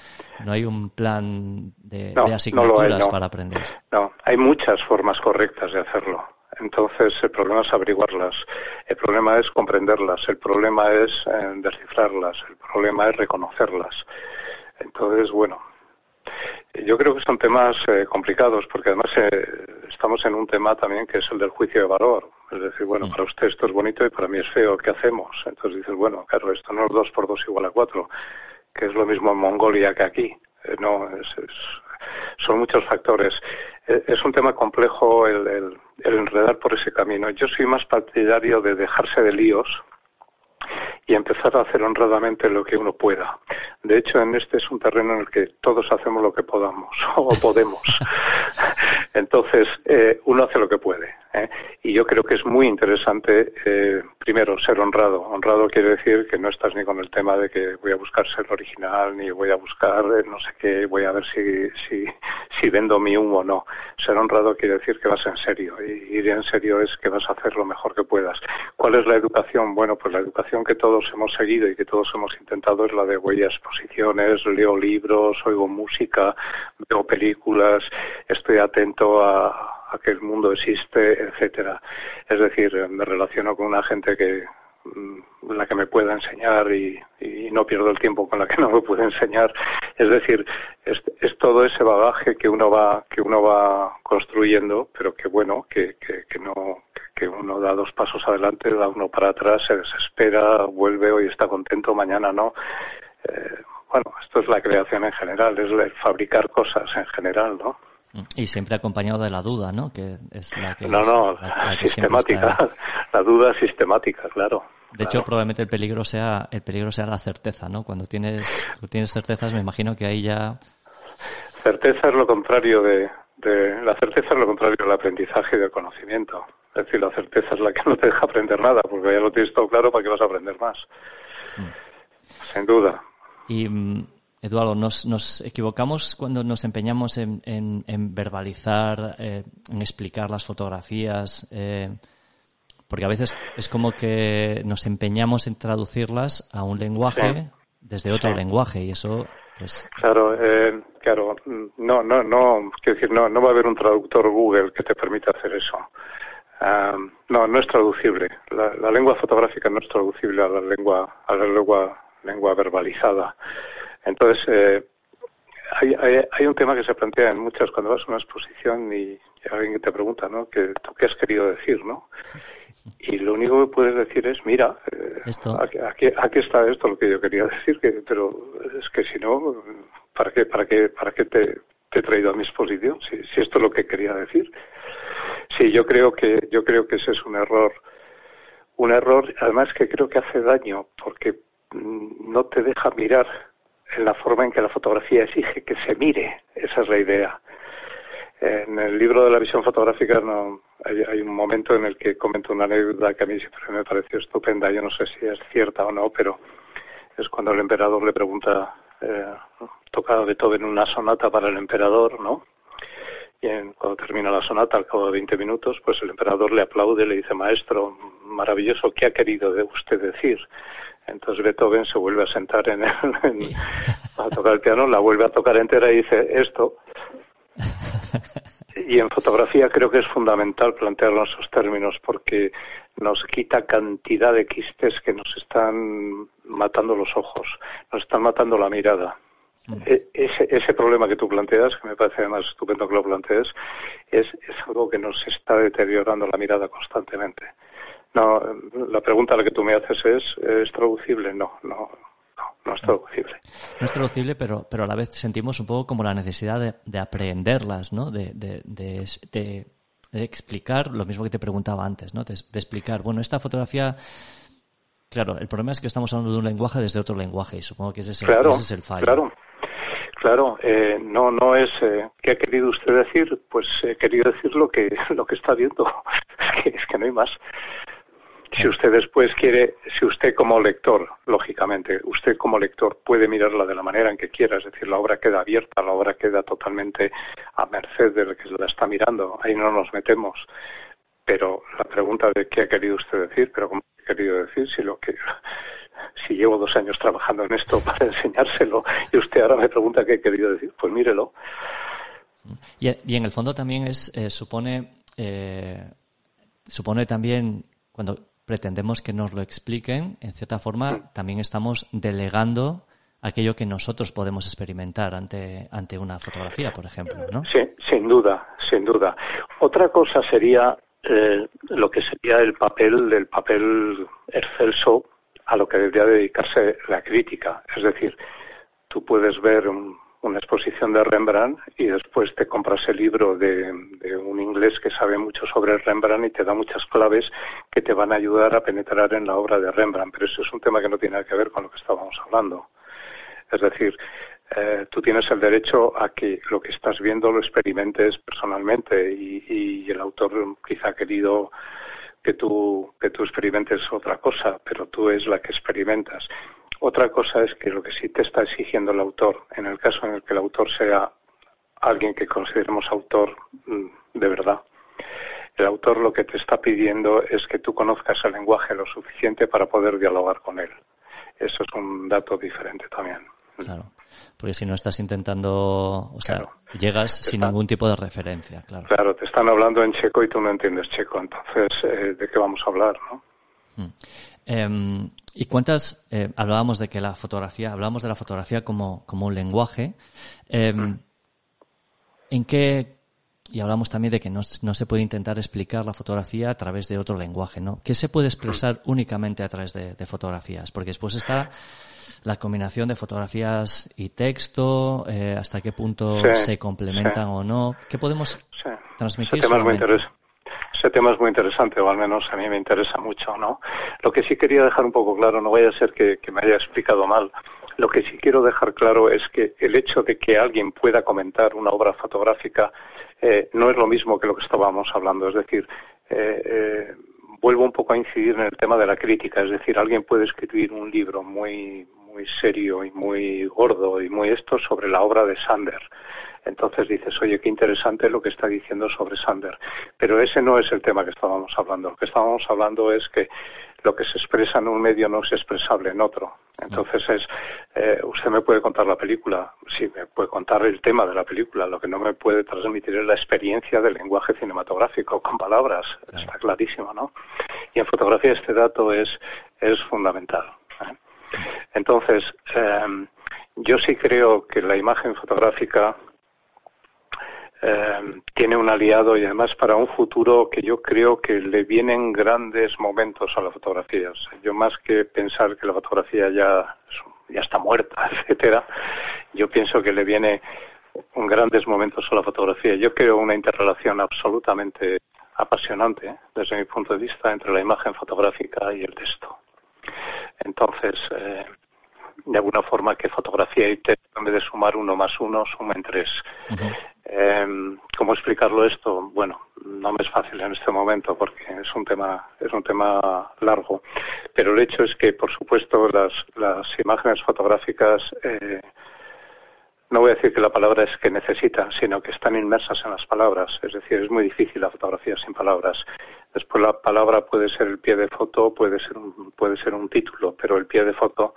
no hay un plan de, no, de asignaturas no hay, no. para aprender. No, hay muchas formas correctas de hacerlo. Entonces el problema es averiguarlas, el problema es comprenderlas, el problema es eh, descifrarlas, el problema es reconocerlas. Entonces, bueno, yo creo que son temas eh, complicados porque además eh, estamos en un tema también que es el del juicio de valor. Es decir, bueno, para usted esto es bonito y para mí es feo, ¿qué hacemos? Entonces dices, bueno, claro, esto no es dos por dos igual a cuatro, que es lo mismo en Mongolia que aquí. Eh, no, es, es, son muchos factores. Eh, es un tema complejo el, el, el enredar por ese camino. Yo soy más partidario de dejarse de líos y empezar a hacer honradamente lo que uno pueda. De hecho, en este es un terreno en el que todos hacemos lo que podamos *laughs* o podemos. *laughs* Entonces, eh, uno hace lo que puede. ¿Eh? Y yo creo que es muy interesante, eh, primero, ser honrado. Honrado quiere decir que no estás ni con el tema de que voy a buscar ser original, ni voy a buscar eh, no sé qué, voy a ver si, si, si vendo mi humo o no. Ser honrado quiere decir que vas en serio. Y ir en serio es que vas a hacer lo mejor que puedas. ¿Cuál es la educación? Bueno, pues la educación que todos hemos seguido y que todos hemos intentado es la de voy a exposiciones, leo libros, oigo música, veo películas, estoy atento a, a que el mundo existe, etcétera. Es decir, me relaciono con una gente que mm, la que me pueda enseñar y, no pierdo el tiempo con la que no me puede enseñar. Es decir, es, todo ese bagaje que uno va que uno va construyendo, pero que bueno, que, que, no que uno da dos pasos adelante, da uno para atrás, se desespera, vuelve, hoy está contento, mañana no. Eh, bueno, esto es la creación en general, es el fabricar cosas en general, ¿no? Y siempre acompañado de la duda, ¿no? Que es la que no, no, sistemática, *laughs* la duda sistemática, claro. De hecho, probablemente el peligro sea el peligro sea la certeza, ¿no? Cuando tienes tienes certezas, me imagino que ahí ya certeza es lo contrario de, de la certeza es lo contrario del aprendizaje y del conocimiento. Es decir, la certeza es la que *laughs* no te deja aprender nada, porque ya lo tienes todo claro, ¿para qué vas a aprender más? Mm. Sin duda. Y mm, Eduardo, nos, nos equivocamos cuando nos empeñamos en, en, verbalizar, eh, en explicar las fotografías, eh, porque a veces es como que nos empeñamos en traducirlas a un lenguaje desde otro lenguaje y eso, pues. Claro, eh, claro, no, no, no, quiero decir, no, no va a haber un traductor Google que te permita hacer eso. Ah, no, no es traducible. La, la, lengua fotográfica no es traducible a la lengua, a la lengua, lengua verbalizada. Entonces, eh, hay, hay, un tema que se plantea en muchas cuando vas a una exposición y, alguien te pregunta, ¿no? Que, ¿Tú qué has querido decir, no? Y lo único que puedes decir es, mira, eh, aquí, aquí, está esto lo que yo quería decir, que, pero es que si no, ¿para qué, para qué, para qué te, he traído a mi exposición? Si, si esto es lo que quería decir. Sí, yo creo que, yo creo que ese es un error, un error, además que creo que hace daño, porque mm, no te deja mirar la forma en que la fotografía exige que se mire. Esa es la idea. En el libro de la visión fotográfica no, hay, un momento en el que comento una anécdota que a mí siempre me pareció estupenda. Yo no sé si es cierta o no, pero es cuando el emperador le pregunta, eh, toca Beethoven una sonata para el emperador, ¿no? Y cuando termina la sonata, al cabo de 20 minutos, pues el emperador le aplaude le dice, maestro, maravilloso, ¿qué ha querido de usted decir? Entonces Beethoven se vuelve a sentar en, el, *laughs* a tocar el piano, la vuelve a tocar entera y dice esto. Y en fotografía creo que es fundamental plantearlo en esos términos porque nos quita cantidad de quistes que nos están matando los ojos, nos están matando la mirada. Mm. E, ese, ese problema que tú planteas, que me parece además estupendo que lo plantees, es, es algo que nos está deteriorando la mirada constantemente. No, la pregunta a la que tú me haces es, ¿es traducible? No, no, no, es traducible. No es traducible, pero, pero a la vez sentimos un poco como la necesidad de, de aprenderlas, ¿no? De, de, de, explicar lo mismo que te preguntaba antes, ¿no? De, explicar, bueno, esta fotografía, claro, el problema es que estamos hablando de un lenguaje desde otro lenguaje y supongo que ese es el, ese es el fallo. Claro. Claro, eh, no, no es eh, qué ha querido usted decir, pues he querido decir lo que *laughs* lo que está viendo, *laughs* es que, es que no hay más. Si usted después quiere, si usted como lector, lógicamente, usted como lector puede mirarla de la manera en que quiera, es decir, la obra queda abierta, la obra queda totalmente a merced del que la está mirando, ahí no nos metemos. Pero la pregunta de qué ha querido usted decir, pero cómo ha querido decir, si lo que si llevo dos años trabajando en esto *laughs* para enseñárselo y usted ahora me pregunta qué he querido decir, pues mírelo. Y, en el fondo también es eh, supone eh, supone también cuando pretendemos que nos lo expliquen, en cierta forma también estamos delegando aquello que nosotros podemos experimentar ante, ante una fotografía, por ejemplo, ¿no? Sí, sin duda, sin duda. Otra cosa sería eh, lo que sería el papel del papel excelso a lo que debería dedicarse la crítica. Es decir, tú puedes ver un, una exposición de Rembrandt y después te compras el libro de, un inglés que sabe mucho sobre Rembrandt y te da muchas claves que te van a ayudar a penetrar en la obra de Rembrandt. Pero eso es un tema que no tiene nada que ver con lo que estábamos hablando. Es decir, eh, tú tienes el derecho a que lo que estás viendo lo experimentes personalmente y, y el autor quizá ha querido que tú, que tú experimentes otra cosa, pero tú es la que experimentas. Otra cosa es que lo que sí te está exigiendo el autor, en el caso en el que el autor sea alguien que consideremos autor mm, de verdad, el autor lo que te está pidiendo es que tú conozcas el lenguaje lo suficiente para poder dialogar con él. Eso es un dato diferente también. Claro, porque si no estás intentando, o sea, llegas sin ningún tipo de referencia, claro. Claro, te están hablando en checo y tú no entiendes checo, entonces, eh, ¿de qué vamos a hablar, no? Mm. Em, ¿Y cuántas, eh, hablábamos de que la fotografía, hablábamos de la fotografía como, como un lenguaje, em, ¿en qué, y hablamos también de que no, no, se puede intentar explicar la fotografía a través de otro lenguaje, ¿no? ¿Qué se puede expresar únicamente a través de, fotografías? Porque después está la combinación de fotografías y texto, eh, hasta qué punto se complementan o no. ¿Qué podemos transmitir? Ese tema, muy Ese tema es muy interesante, o al menos a mí me interesa mucho, ¿no? Lo que sí quería dejar un poco claro, no vaya a ser que me haya explicado mal, lo que sí quiero dejar claro es que el hecho de que alguien pueda comentar una obra fotográfica eh, no es lo mismo que lo que estábamos hablando. Es decir, eh, eh, vuelvo un poco a incidir en el tema de la crítica. Es decir, alguien puede escribir un libro muy, muy serio y muy gordo y muy esto sobre la obra de Sander. Entonces dices, oye, qué interesante lo que está diciendo sobre Sander. Pero ese no es el tema que estábamos hablando. Lo que estábamos hablando es que lo que se expresa en un medio no es expresable en otro. Entonces es, eh, usted me puede contar la película, sí, me puede contar el tema de la película, lo que no me puede transmitir es la experiencia del lenguaje cinematográfico con palabras, está clarísimo, ¿no? Y en fotografía este dato es, es fundamental. ¿eh? Entonces, eh, yo sí creo que la imagen fotográfica eh, tiene un aliado y además para un futuro que yo creo que le vienen grandes momentos a la fotografía. yo más que pensar que la fotografía ya, ya está muerta, *laughs* etcétera, yo pienso que le viene un grandes momentos a la fotografía. Yo creo una interrelación absolutamente apasionante ¿eh? desde mi punto de vista entre la imagen fotográfica y el texto. Entonces, eh, de alguna forma que fotografía y texto, en vez de sumar uno más uno, sumen tres. Eh, ¿Cómo explicarlo esto? Bueno, no me es fácil en este momento porque es un tema es un tema largo, pero el hecho es que, por supuesto, las, las imágenes fotográficas eh, no voy a decir que la palabra es que necesitan, sino que están inmersas en las palabras. Es decir, es muy difícil la fotografía sin palabras. Después la palabra puede ser el pie de foto, puede ser un, puede ser un título, pero el pie de foto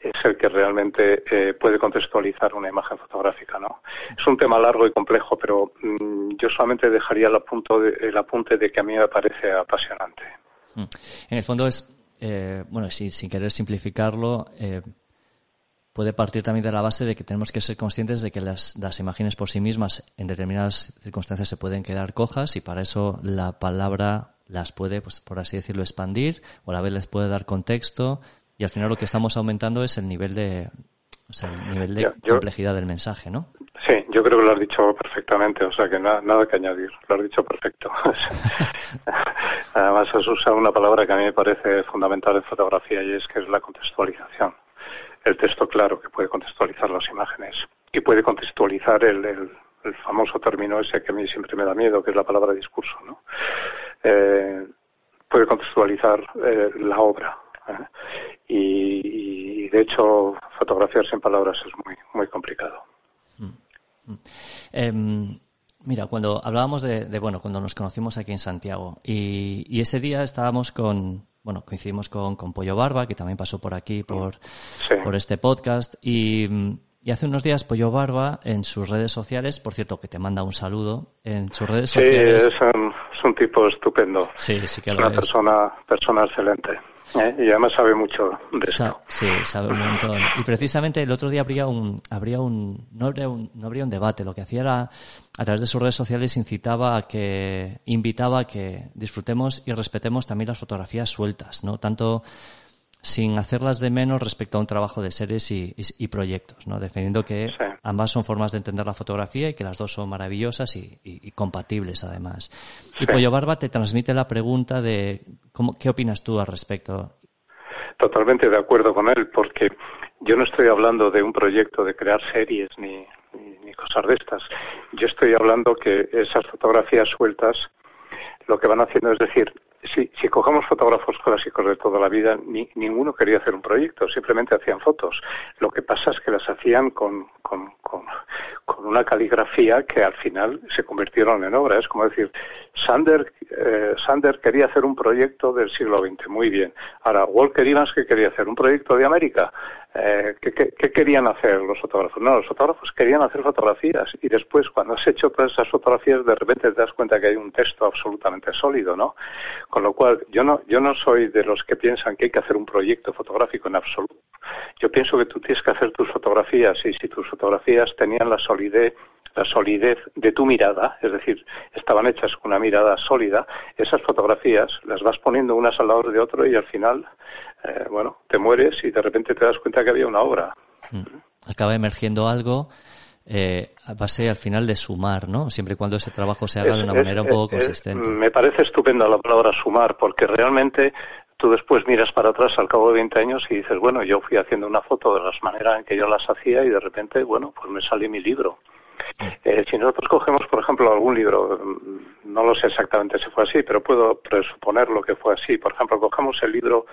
es el que realmente eh, puede contextualizar una imagen fotográfica, ¿no? Es un tema largo y complejo, pero mm, yo solamente dejaría el, el apunte de que a mí me parece apasionante. Mm. En el fondo es, eh, bueno, sin querer simplificarlo, eh, puede partir también de la base de que tenemos que ser conscientes de que las, las, imágenes por sí mismas en determinadas circunstancias se pueden quedar cojas y para eso la palabra las puede, pues por así decirlo, expandir o a la vez les puede dar contexto, y al final lo que estamos aumentando es el nivel de, o sea, el nivel de complejidad del mensaje, ¿no? Sí, yo creo que lo has dicho perfectamente, o sea que nada que añadir, lo has dicho perfecto. *laughs* Además has usado una palabra que a mí me parece fundamental en fotografía y es que es la contextualización. El texto claro que puede contextualizar las imágenes y puede contextualizar el, el, famoso término ese que a mí siempre me da miedo, que es la palabra discurso, ¿no? Eh, puede contextualizar eh, la obra, y, de hecho fotografiar sin palabras es muy, muy complicado. Mm, mm. Em, mira, cuando hablábamos de, bueno, cuando nos conocimos aquí en Santiago y, ese día estábamos con, bueno, coincidimos con, con, Pollo Barba, que también pasó por aquí, por, por este podcast y, y hace unos días Pollo Barba en sus redes sociales, por cierto que te manda un saludo, en sus redes sociales. Es es un tipo estupendo. Sí, sí que es una persona, persona excelente. ¿eh? Y además sabe mucho de eso. sí, sabe un montón. Y precisamente el otro día habría un, habría un, no habría un, no habría un debate. Lo que hacía era, a través de sus redes sociales, incitaba a que, invitaba a que disfrutemos y respetemos también las fotografías sueltas, ¿no? Tanto sin hacerlas de menos respecto a un trabajo de series y, proyectos, ¿no? Defendiendo que ambas son formas de entender la fotografía y que las dos son maravillosas y, compatibles además. Y Pollo Barba te transmite la pregunta de ¿cómo, ¿qué opinas tú al respecto? Totalmente de acuerdo con él, porque yo no estoy hablando de un proyecto de crear series ni, ni cosas de estas. Yo estoy hablando que esas fotografías sueltas lo que van haciendo es decir, si, si cogemos fotógrafos clásicos de toda la vida, ni, ninguno quería hacer un proyecto, simplemente hacían fotos. Lo que pasa es que las hacían con, con, con, con una caligrafía que al final se convirtieron en obras. Es como decir, Sander, eh, Sander quería hacer un proyecto del siglo XX, muy bien. Ahora, Walker Evans, ¿qué quería hacer? ¿Un proyecto de América? Eh, ¿qué, qué, querían hacer los fotógrafos? No, los fotógrafos querían hacer fotografías y después, cuando has hecho todas esas fotografías, de repente te das cuenta que hay un texto absolutamente sólido, ¿no? Con lo cual, yo no, yo no soy de los que piensan que hay que hacer un proyecto fotográfico en absoluto. Yo pienso que tú tienes que hacer tus fotografías y si tus fotografías tenían la solidez la solidez de tu mirada, es decir, estaban hechas con una mirada sólida, esas fotografías las vas poniendo unas al lado de otro y al final, eh, bueno, te mueres y de repente te das cuenta que había una obra. Mm. Acaba emergiendo algo eh, a base al final de sumar, ¿no? Siempre y cuando ese trabajo se haga de una manera un poco consistente. me parece estupenda la palabra sumar, porque realmente tú después miras para atrás al cabo de 20 años y dices, bueno, yo fui haciendo una foto de las maneras en que yo las hacía y de repente, bueno, pues me salió mi libro. Eh, si nosotros cogemos, por ejemplo, algún libro, mm, no lo sé exactamente si fue así, pero puedo presuponer lo que fue así. Por ejemplo, cogemos el libro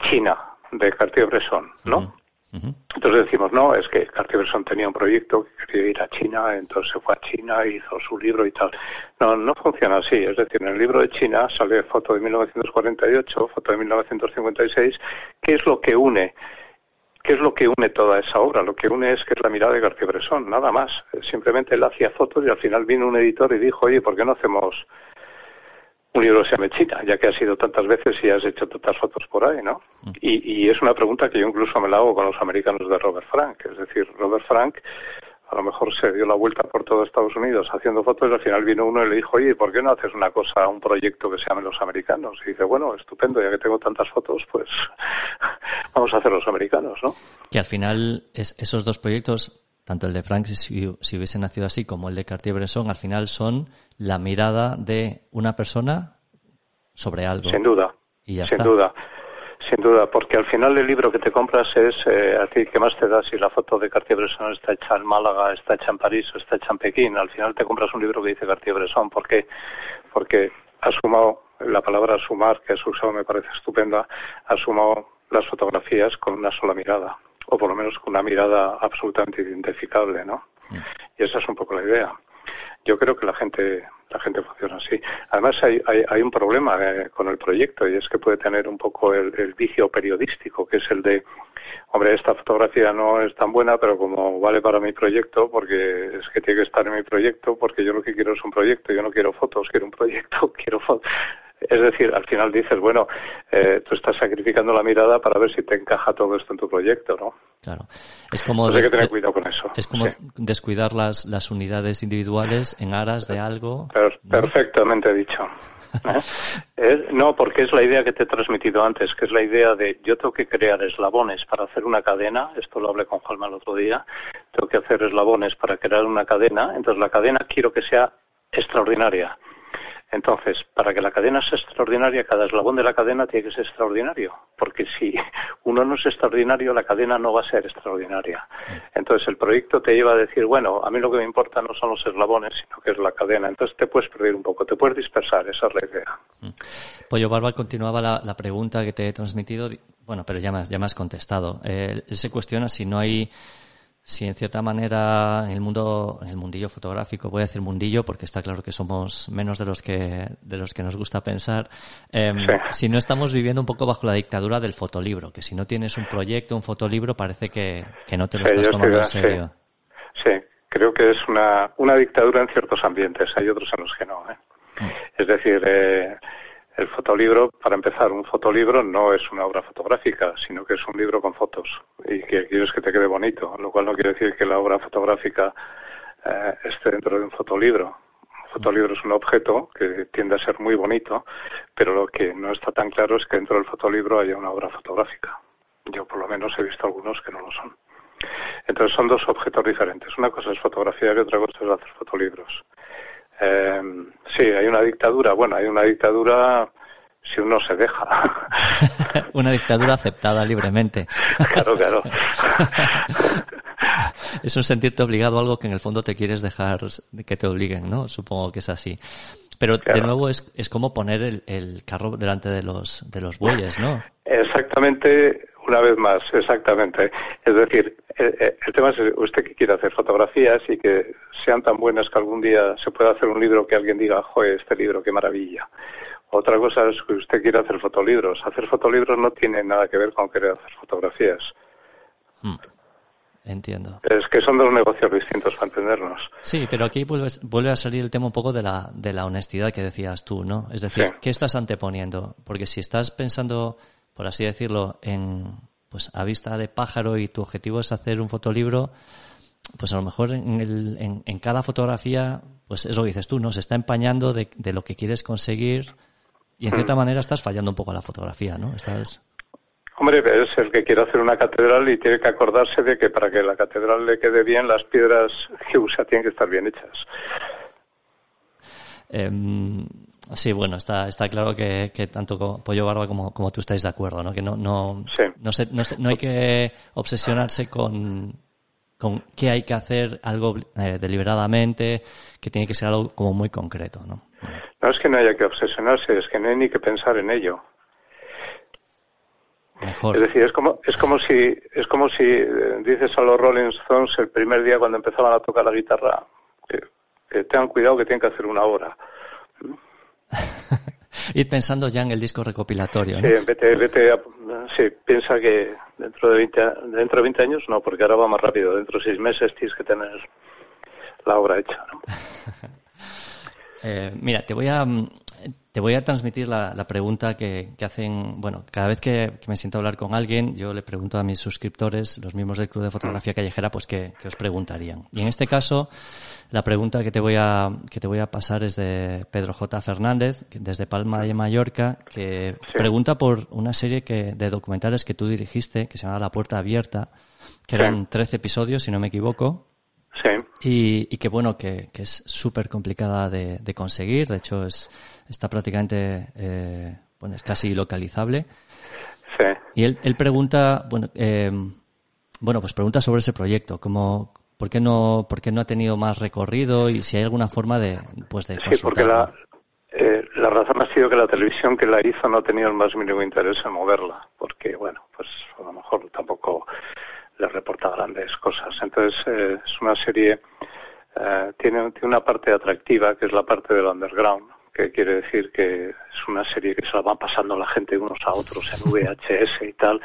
China de Cartier-Bresson, ¿no? Entonces decimos, no, es que Cartier-Bresson tenía un proyecto que quería ir a China, entonces se fue a China, hizo su libro y tal. No, no funciona así. Es decir, en el libro de China sale foto de 1948, foto de 1956, ¿qué es lo que une ¿Qué es lo que une toda esa obra? Lo que une es que es la mirada de García-Bresson, nada más. Simplemente él hacía fotos y al final vino un editor y dijo, oye, ¿por qué no hacemos un libro que se llame China, ya que has ido tantas veces y has hecho tantas fotos por ahí, ¿no? Mm. Y, y, es una pregunta que yo incluso me la hago con los americanos de Robert Frank. Es decir, Robert Frank a lo mejor se dio la vuelta por todo Estados Unidos haciendo fotos y al final vino uno y le dijo, oye, ¿por qué no haces una cosa, un proyecto que se llame Los Americanos? Y dice, bueno, estupendo, ya que tengo tantas fotos, pues *laughs* vamos a hacer Los Americanos, ¿no? Que al final es, esos dos proyectos, tanto el de Frank, si, si hubiese nacido así, como el de Cartier-Bresson, al final son la mirada de una persona sobre algo. Sin duda. Y ya Sin duda. Sin duda, porque al final el libro que te compras es eh, a ti que más te da si la foto de Cartier-Bresson está hecha en Málaga, está hecha en París o está hecha en Pekín. Al final te compras un libro que dice Cartier-Bresson. ¿Por qué? Porque ha sumado, la palabra sumar, que has usado me parece estupenda, ha sumado las fotografías con una sola mirada, o por lo menos con una mirada absolutamente identificable, ¿no? Mm. Y esa es un poco la idea. Yo creo que la gente la gente funciona así. Además hay, hay, un problema eh, con el proyecto y es que puede tener un poco el, vicio periodístico, que es el de, hombre, esta fotografía no es tan buena, pero como vale para mi proyecto, porque es que tiene que estar en mi proyecto, porque yo lo que quiero es un proyecto, yo no quiero fotos, quiero un proyecto, *laughs* quiero fotos. Es decir, al final dices, bueno, eh, tú estás sacrificando la mirada para ver si te encaja todo esto en tu proyecto, ¿no? Claro. Es como, hay que tener cuidado con eso. Es como descuidar las, las unidades individuales en aras de algo. Perfectamente dicho. ¿Eh? *laughs* no, porque es la idea que te he transmitido antes, que es la idea de yo tengo que crear eslabones para hacer una cadena. Esto lo hablé con Jalma el otro día. Tengo que hacer eslabones para crear una cadena. Entonces la cadena quiero que sea extraordinaria entonces, para que la cadena sea extraordinaria, cada eslabón de la cadena tiene que ser extraordinario, porque si uno no es extraordinario, la cadena no va a ser extraordinaria. Entonces, el proyecto te lleva a decir, bueno, a mí lo que me importa no son los eslabones, sino que es la cadena. Entonces, te puedes perder un poco, te puedes dispersar, esa es la idea. Mm. Pollo Barba continuaba la, pregunta que te he transmitido, bueno, pero ya me ya me has contestado. Eh, se cuestiona si no hay si en cierta manera en el mundo, en el mundillo fotográfico, voy a decir mundillo porque está claro que somos menos de los que, de los que nos gusta pensar, em, si no estamos viviendo un poco bajo la dictadura del fotolibro, que si no tienes un proyecto, un fotolibro, parece que, que no te lo estás tomando en serio. Sí. creo que es una, una dictadura en ciertos ambientes, hay otros en los que no. ¿eh? Mm. Es decir, eh, el fotolibro, para empezar, un fotolibro no es una obra fotográfica, sino que es un libro con fotos y que quieres que te quede bonito, lo cual no quiere decir que la obra fotográfica eh, esté dentro de un fotolibro. Un fotolibro es un objeto que tiende a ser muy bonito, pero lo que no está tan claro es que dentro del fotolibro haya una obra fotográfica. Yo por lo menos he visto algunos que no lo son. Entonces son dos objetos diferentes. Una cosa es fotografía y otra cosa es hacer fotolibros. Eh, sí, hay una dictadura. Bueno, hay una dictadura si uno se deja. *laughs* una dictadura aceptada libremente. *laughs* claro, claro. *laughs* es un sentirte obligado a algo que en el fondo te quieres dejar que te obliguen, ¿no? Supongo que es así. Pero de nuevo es, es como poner el, el, carro delante de los, de los bueyes, ¿no? Exactamente. Una vez más, exactamente. Es decir, eh, eh, el, tema es usted que quiere hacer fotografías y que sean tan buenas que algún día se pueda hacer un libro que alguien diga, joder, este libro, qué maravilla. Otra cosa es que usted quiere hacer fotolibros. Hacer fotolibros no tiene nada que ver con querer hacer fotografías. Hmm. Entiendo. Es que son dos negocios distintos para entendernos. Sí, pero aquí vuelve, vuelve a salir el tema un poco de la, de la honestidad que decías tú, ¿no? Es decir, ¿qué estás anteponiendo? Porque si estás pensando por así decirlo, en, pues a vista de pájaro y tu objetivo es hacer un fotolibro, pues a lo mejor en, el, en, cada fotografía, pues es lo que dices tú, ¿no? Se está empañando de, de lo que quieres conseguir y en cierta manera estás fallando un poco a la fotografía, ¿no? Estás... Hombre, es el que quiere hacer una catedral y tiene que acordarse de que para que la catedral le quede bien, las piedras que usa tienen que estar bien hechas. Eh, Sí, bueno, está, está claro que, que tanto Pollo Barba como, como tú estáis de acuerdo, ¿no? Que no, no, no, no, hay que obsesionarse con, con qué hay que hacer algo eh, deliberadamente, que tiene que ser algo como muy concreto, ¿no? No es que no haya que obsesionarse, es que no hay ni que pensar en ello. Mejor. Es decir, es como, es como si, es como si eh, dices a los Rolling Stones el primer día cuando empezaban a tocar la guitarra, que, que tengan cuidado que tienen que hacer una hora. *laughs* Ir pensando ya en el disco recopilatorio. Sí, vete, vete sí, piensa que dentro de, 20, dentro de 20 años no, porque ahora va más rápido. Dentro de seis meses tienes que tener la obra hecha. *laughs* eh, mira, te voy a te voy a transmitir la, la pregunta que, que, hacen, bueno, cada vez que, que, me siento a hablar con alguien, yo le pregunto a mis suscriptores, los mismos del Club de Fotografía Callejera, pues qué, os preguntarían. Y en este caso, la pregunta que te voy a, que te voy a pasar es de Pedro J. Fernández, desde Palma de Mallorca, que pregunta por una serie que, de documentales que tú dirigiste, que se llama La Puerta Abierta, que eran 13 episodios, si no me equivoco. Sí. Y, que bueno, que, que es súper complicada de, de, conseguir. De hecho, es, está prácticamente, eh, bueno, es casi localizable. Sí. Y él, él pregunta, bueno, eh, bueno, pues pregunta sobre ese proyecto, como, ¿por qué no, por qué no ha tenido más recorrido y si hay alguna forma de, pues de Sí, porque la, eh, la razón ha sido que la televisión que la hizo no ha tenido el más mínimo interés en moverla, porque, bueno, pues a lo mejor tampoco le reporta grandes cosas. Entonces, eh, es una serie, eh, tiene, tiene una parte atractiva, que es la parte del underground, que quiere decir que es una serie que se la van pasando la gente unos a otros en VHS y tal.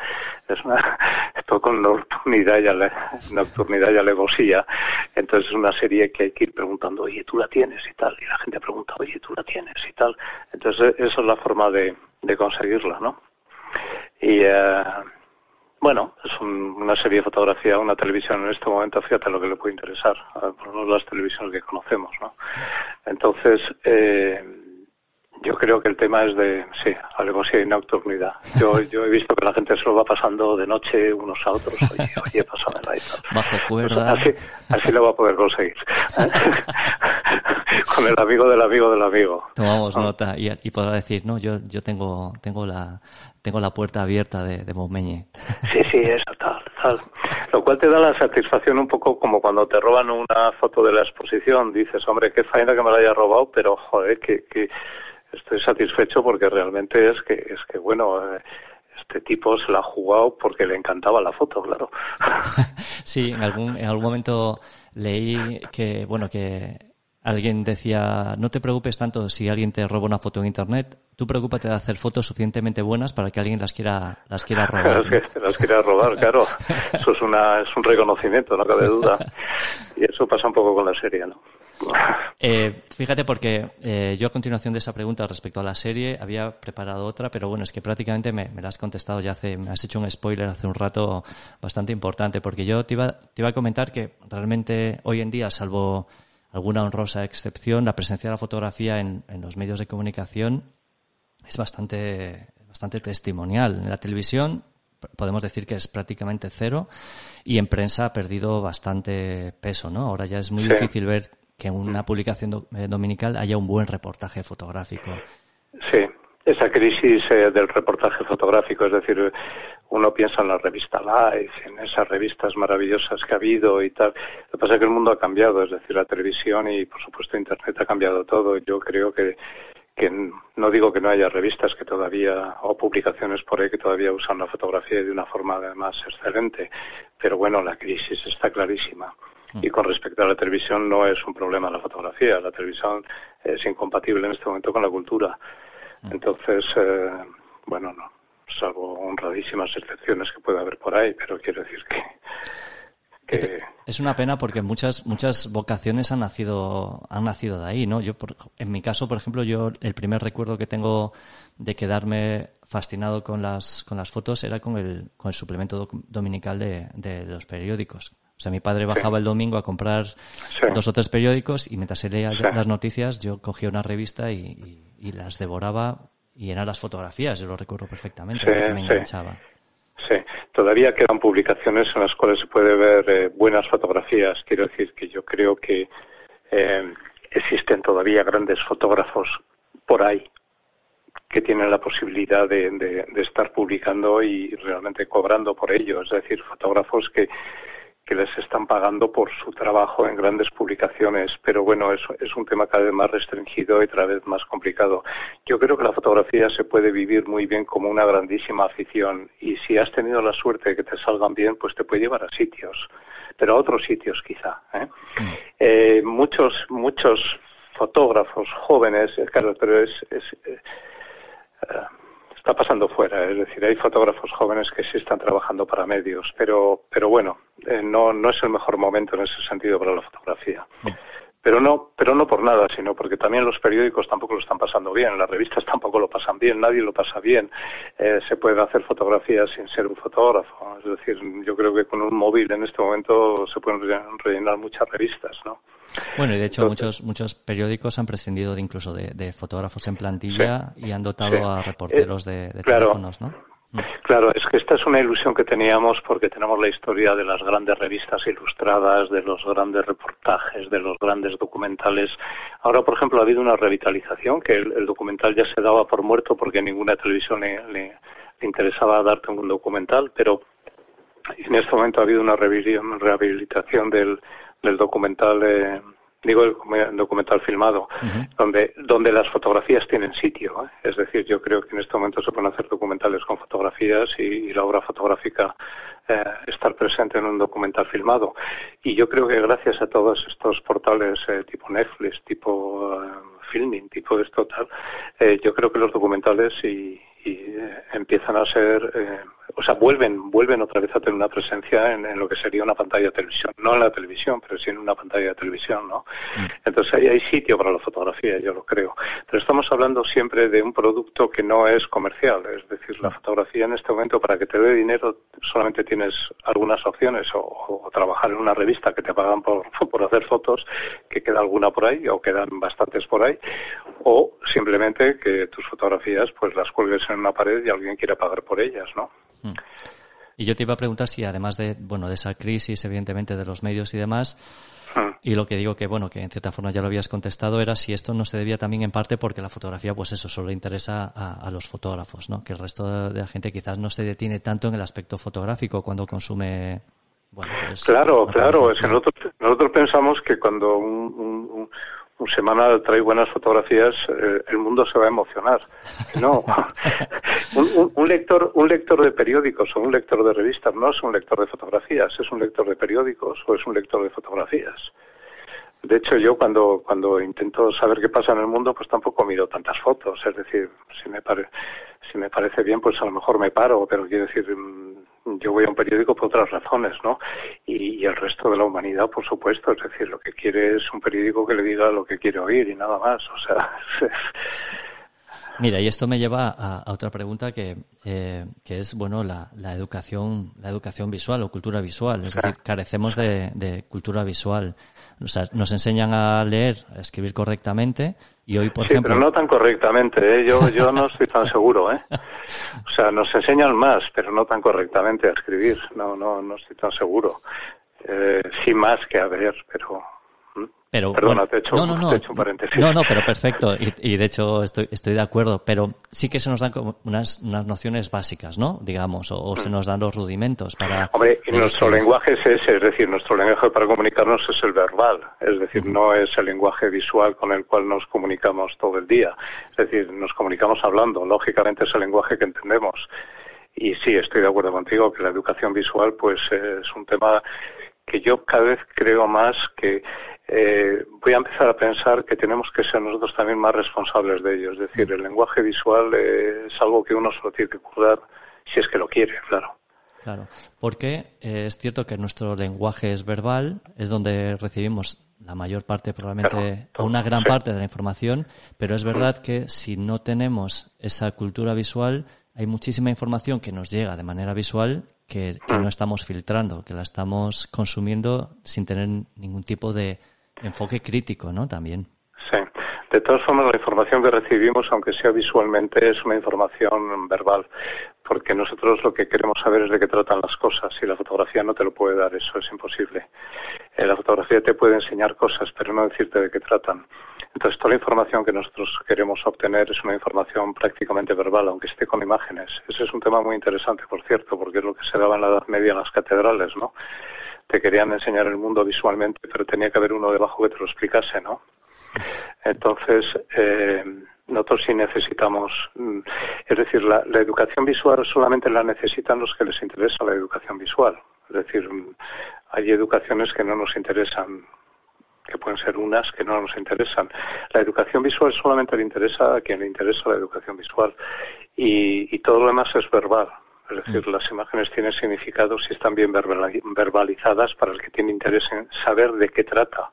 Es una, *laughs* esto con nocturnidad y, ale, nocturnidad y alevosía. Entonces es una serie que hay que ir preguntando, oye, tú la tienes y tal. Y la gente pregunta, oye, tú la tienes y tal. Entonces esa es la forma de, de conseguirla, ¿no? Y, eh, bueno, es un, una serie de fotografía, una televisión en este momento, fíjate lo que le puede interesar, por lo menos las televisiones que conocemos, ¿no? Entonces, eh, yo creo que el tema es de, sí, alevosía y nocturnidad. Yo, *laughs* yo he visto que la gente se lo va pasando de noche unos a otros. Oye, *laughs* oye, pásamela y tal. Bajo cuerda. Pues así, así lo va a poder conseguir. *laughs* *laughs* Con el amigo del amigo del amigo. Tomamos ah. nota y, y, podrá decir, no, yo, yo tengo, tengo la, tengo la puerta abierta de, de Montmeñe. Sí, sí, *laughs* eso, tal, tal. Lo cual te da la satisfacción un poco como cuando te roban una foto de la exposición. Dices, hombre, qué faena que me la haya robado, pero joder, que, que estoy satisfecho porque realmente es que, es que bueno, eh, este tipo se la ha jugado porque le encantaba la foto, claro. *laughs* sí, en algún, en algún momento leí que, bueno, que alguien decía, no te preocupes tanto si alguien te roba una foto en internet, tú preocúpate de hacer fotos suficientemente buenas para que alguien las quiera, las quiera *laughs* robar. ¿no? las quiera robar, claro. *laughs* Eso es una, es un reconocimiento, no cabe duda. Y eso pasa un poco con la serie, ¿no? Eh, fíjate porque eh, yo a continuación de esa pregunta respecto a la serie había preparado otra, pero bueno, es que prácticamente me, me la has contestado ya hace, me has hecho un spoiler hace un rato bastante importante, porque yo te iba, te iba a comentar que realmente hoy en día, salvo alguna honrosa excepción, la presencia de la fotografía en, en los medios de comunicación es bastante, bastante testimonial. En la televisión podemos decir que es prácticamente cero y en prensa ha perdido bastante peso, ¿no? Ahora ya es muy sí. difícil ver que en una publicación do, eh, dominical haya un buen reportaje fotográfico. Sí, esa crisis eh, del reportaje fotográfico, es decir, uno piensa en la revista Life, en esas revistas maravillosas que ha habido y tal. Lo que pasa es que el mundo ha cambiado, es decir, la televisión y, por supuesto, Internet ha cambiado todo. Yo creo que que no digo que no haya revistas que todavía o publicaciones por ahí que todavía usan la fotografía de una forma además excelente, pero bueno, la crisis está clarísima. Mm. Y con respecto a la televisión no es un problema la fotografía, la televisión es incompatible en este momento con la cultura. Entonces, eh, bueno, no, salvo honradísimas excepciones que puede haber por ahí, pero quiero decir que es una pena porque muchas muchas vocaciones han nacido han nacido de ahí, ¿no? Yo en mi caso, por ejemplo, yo el primer recuerdo que tengo de quedarme fascinado con las con las fotos era con el con el suplemento dominical de, los periódicos. O sea, mi padre bajaba el domingo a comprar dos o tres periódicos y mientras se leía las noticias yo cogía una revista y, las devoraba y eran las fotografías, yo lo recuerdo perfectamente, me enganchaba. Sí, todavía quedan publicaciones en las cuales se puede ver eh, buenas fotografías. Quiero decir que yo creo que eh, existen todavía grandes fotógrafos por ahí que tienen la posibilidad de, de, estar publicando y realmente cobrando por ello. Es decir, fotógrafos que, que les están pagando por su trabajo en grandes publicaciones, pero bueno, es, es un tema cada vez más restringido y cada vez más complicado. Yo creo que la fotografía se puede vivir muy bien como una grandísima afición y si has tenido la suerte de que te salgan bien, pues te puede llevar a sitios, pero a otros sitios quizá. ¿eh? Eh, muchos, muchos fotógrafos jóvenes, claro, pero es, es eh, está pasando fuera. Es decir, hay fotógrafos jóvenes que sí están trabajando para medios, pero, pero bueno, eh, no, no es el mejor momento en ese sentido para la fotografía. Pero no, pero no por nada, sino porque también los periódicos tampoco lo están pasando bien, las revistas tampoco lo pasan bien, nadie lo pasa bien. Eh, se puede hacer fotografías sin ser un fotógrafo. Es decir, yo creo que con un móvil en este momento se pueden rellenar muchas revistas, ¿no? Bueno, y de hecho muchos muchos periódicos han prescindido de incluso de, fotógrafos en plantilla y han dotado a reporteros de, de teléfonos, ¿no? Mm. Claro, es que esta es una ilusión que teníamos porque tenemos la historia de las grandes revistas ilustradas, de los grandes reportajes, de los grandes documentales. Ahora, por ejemplo, ha habido una revitalización que el, documental ya se daba por muerto porque ninguna televisión le, le, interesaba darte un documental, pero en este momento ha habido una rehabilitación del, del documental. Eh, digo el documental filmado, donde, donde las fotografías tienen sitio. ¿eh? Es decir, yo creo que en este momento se pueden hacer documentales con fotografías y, la obra fotográfica eh, estar presente en un documental filmado. Y yo creo que gracias a todos estos portales eh, tipo Netflix, tipo Filming, tipo esto tal, yo creo que los documentales y, y empiezan a ser o sea, vuelven, vuelven otra vez a tener una presencia en, lo que sería una pantalla de televisión, no en la televisión, pero sí en una pantalla de televisión, ¿no? Mm. Entonces ahí hay sitio para la fotografía, yo lo creo. Pero estamos hablando siempre de un producto que no es comercial, es decir, la fotografía en este momento para que te dé dinero solamente tienes algunas opciones, o, trabajar en una revista que te pagan por, *laughs* por hacer fotos, que queda alguna por ahí, o quedan bastantes por ahí, o simplemente que tus fotografías pues las cuelgues en una pared y alguien quiera pagar por ellas, ¿no? Mm. Y yo te iba a preguntar si además de, bueno, de esa crisis, evidentemente, de los medios y demás, mm. y lo que digo que, bueno, que en cierta forma ya lo habías contestado, era si esto no se debía también en parte porque la fotografía, pues eso, solo interesa a, los fotógrafos, ¿no? Que el resto de la gente quizás no se detiene tanto en el aspecto fotográfico cuando consume bueno, pues, claro, claro. Es que nosotros, nosotros pensamos que cuando un, un semanal trae buenas fotografías, eh, el mundo se va a emocionar. No, *laughs* un, lector, un lector de periódicos o un lector de revistas no es un lector de fotografías, es un lector de periódicos o es un lector de fotografías. De hecho, yo cuando, cuando intento saber qué pasa en el mundo, pues tampoco miro tantas fotos. Es decir, si me, pare, si me parece bien, pues a lo mejor me paro, pero quiero decir, mm, yo voy a un periódico por otras razones, ¿no? Y, el resto de la humanidad, por supuesto. Es decir, lo que quiere es un periódico que le diga lo que quiere oír y nada más. O sea, *laughs* Mira, y esto me lleva a, otra pregunta que, eh, que es, bueno, la, la, educación, la educación visual o cultura visual. Es decir, carecemos de, de, cultura visual. O sea, nos enseñan a leer, a escribir correctamente y hoy, por sí, ejemplo... pero no tan correctamente, ¿eh? Yo, yo no estoy tan *laughs* seguro, ¿eh? O sea, nos enseñan más, pero no tan correctamente a escribir. No, no, no estoy tan seguro. Eh, sí más que a ver, pero Pero, Perdona, te, he hecho, no, no, no, un paréntesis. No, no, pero perfecto. Y, de hecho estoy, estoy de acuerdo. Pero sí que se nos dan como unas, unas nociones básicas, ¿no? Digamos, o, se mm. nos dan los rudimentos para... Hombre, y nuestro lenguaje es ese, es decir, nuestro lenguaje para comunicarnos es el verbal. Es decir, no es el lenguaje visual con el cual nos comunicamos todo el día. Es decir, nos comunicamos hablando. Lógicamente es el lenguaje que entendemos. Y sí, estoy de acuerdo contigo que la educación visual, pues, es un tema que yo cada vez creo más que eh, voy a empezar a pensar que tenemos que ser nosotros también más responsables de ello. Es decir, el lenguaje visual es algo que uno solo tiene que cuidar si es que lo quiere, claro. Claro, porque eh, es cierto que nuestro lenguaje es verbal, es donde recibimos la mayor parte, probablemente, una gran parte de la información, pero es verdad que si no tenemos esa cultura visual, hay muchísima información que nos llega de manera visual que, no estamos filtrando, que la estamos consumiendo sin tener ningún tipo de enfoque crítico, ¿no? También. Sí. De todas formas, la información que recibimos, aunque sea visualmente, es una información verbal, porque nosotros lo que queremos saber es de qué tratan las cosas y la fotografía no te lo puede dar, eso es imposible. Eh, la fotografía te puede enseñar cosas, pero no decirte de qué tratan. Entonces, toda la información que nosotros queremos obtener es una información prácticamente verbal, aunque esté con imágenes. Ese es un tema muy interesante, por cierto, porque es lo que se daba en la Edad Media en las catedrales, ¿no? Te querían enseñar el mundo visualmente, pero tenía que haber uno debajo que te lo explicase, ¿no? Entonces, eh, nosotros sí necesitamos, mm, es decir, la, la, educación visual solamente la necesitan los que les interesa la educación visual. Es decir, mm, hay educaciones que no nos interesan que pueden ser unas que no nos interesan. La educación visual solamente le interesa a quien le interesa la educación visual y, todo lo demás es verbal. Es decir, mm. las imágenes tienen significado si están bien verbalizadas para el que tiene interés en saber de qué trata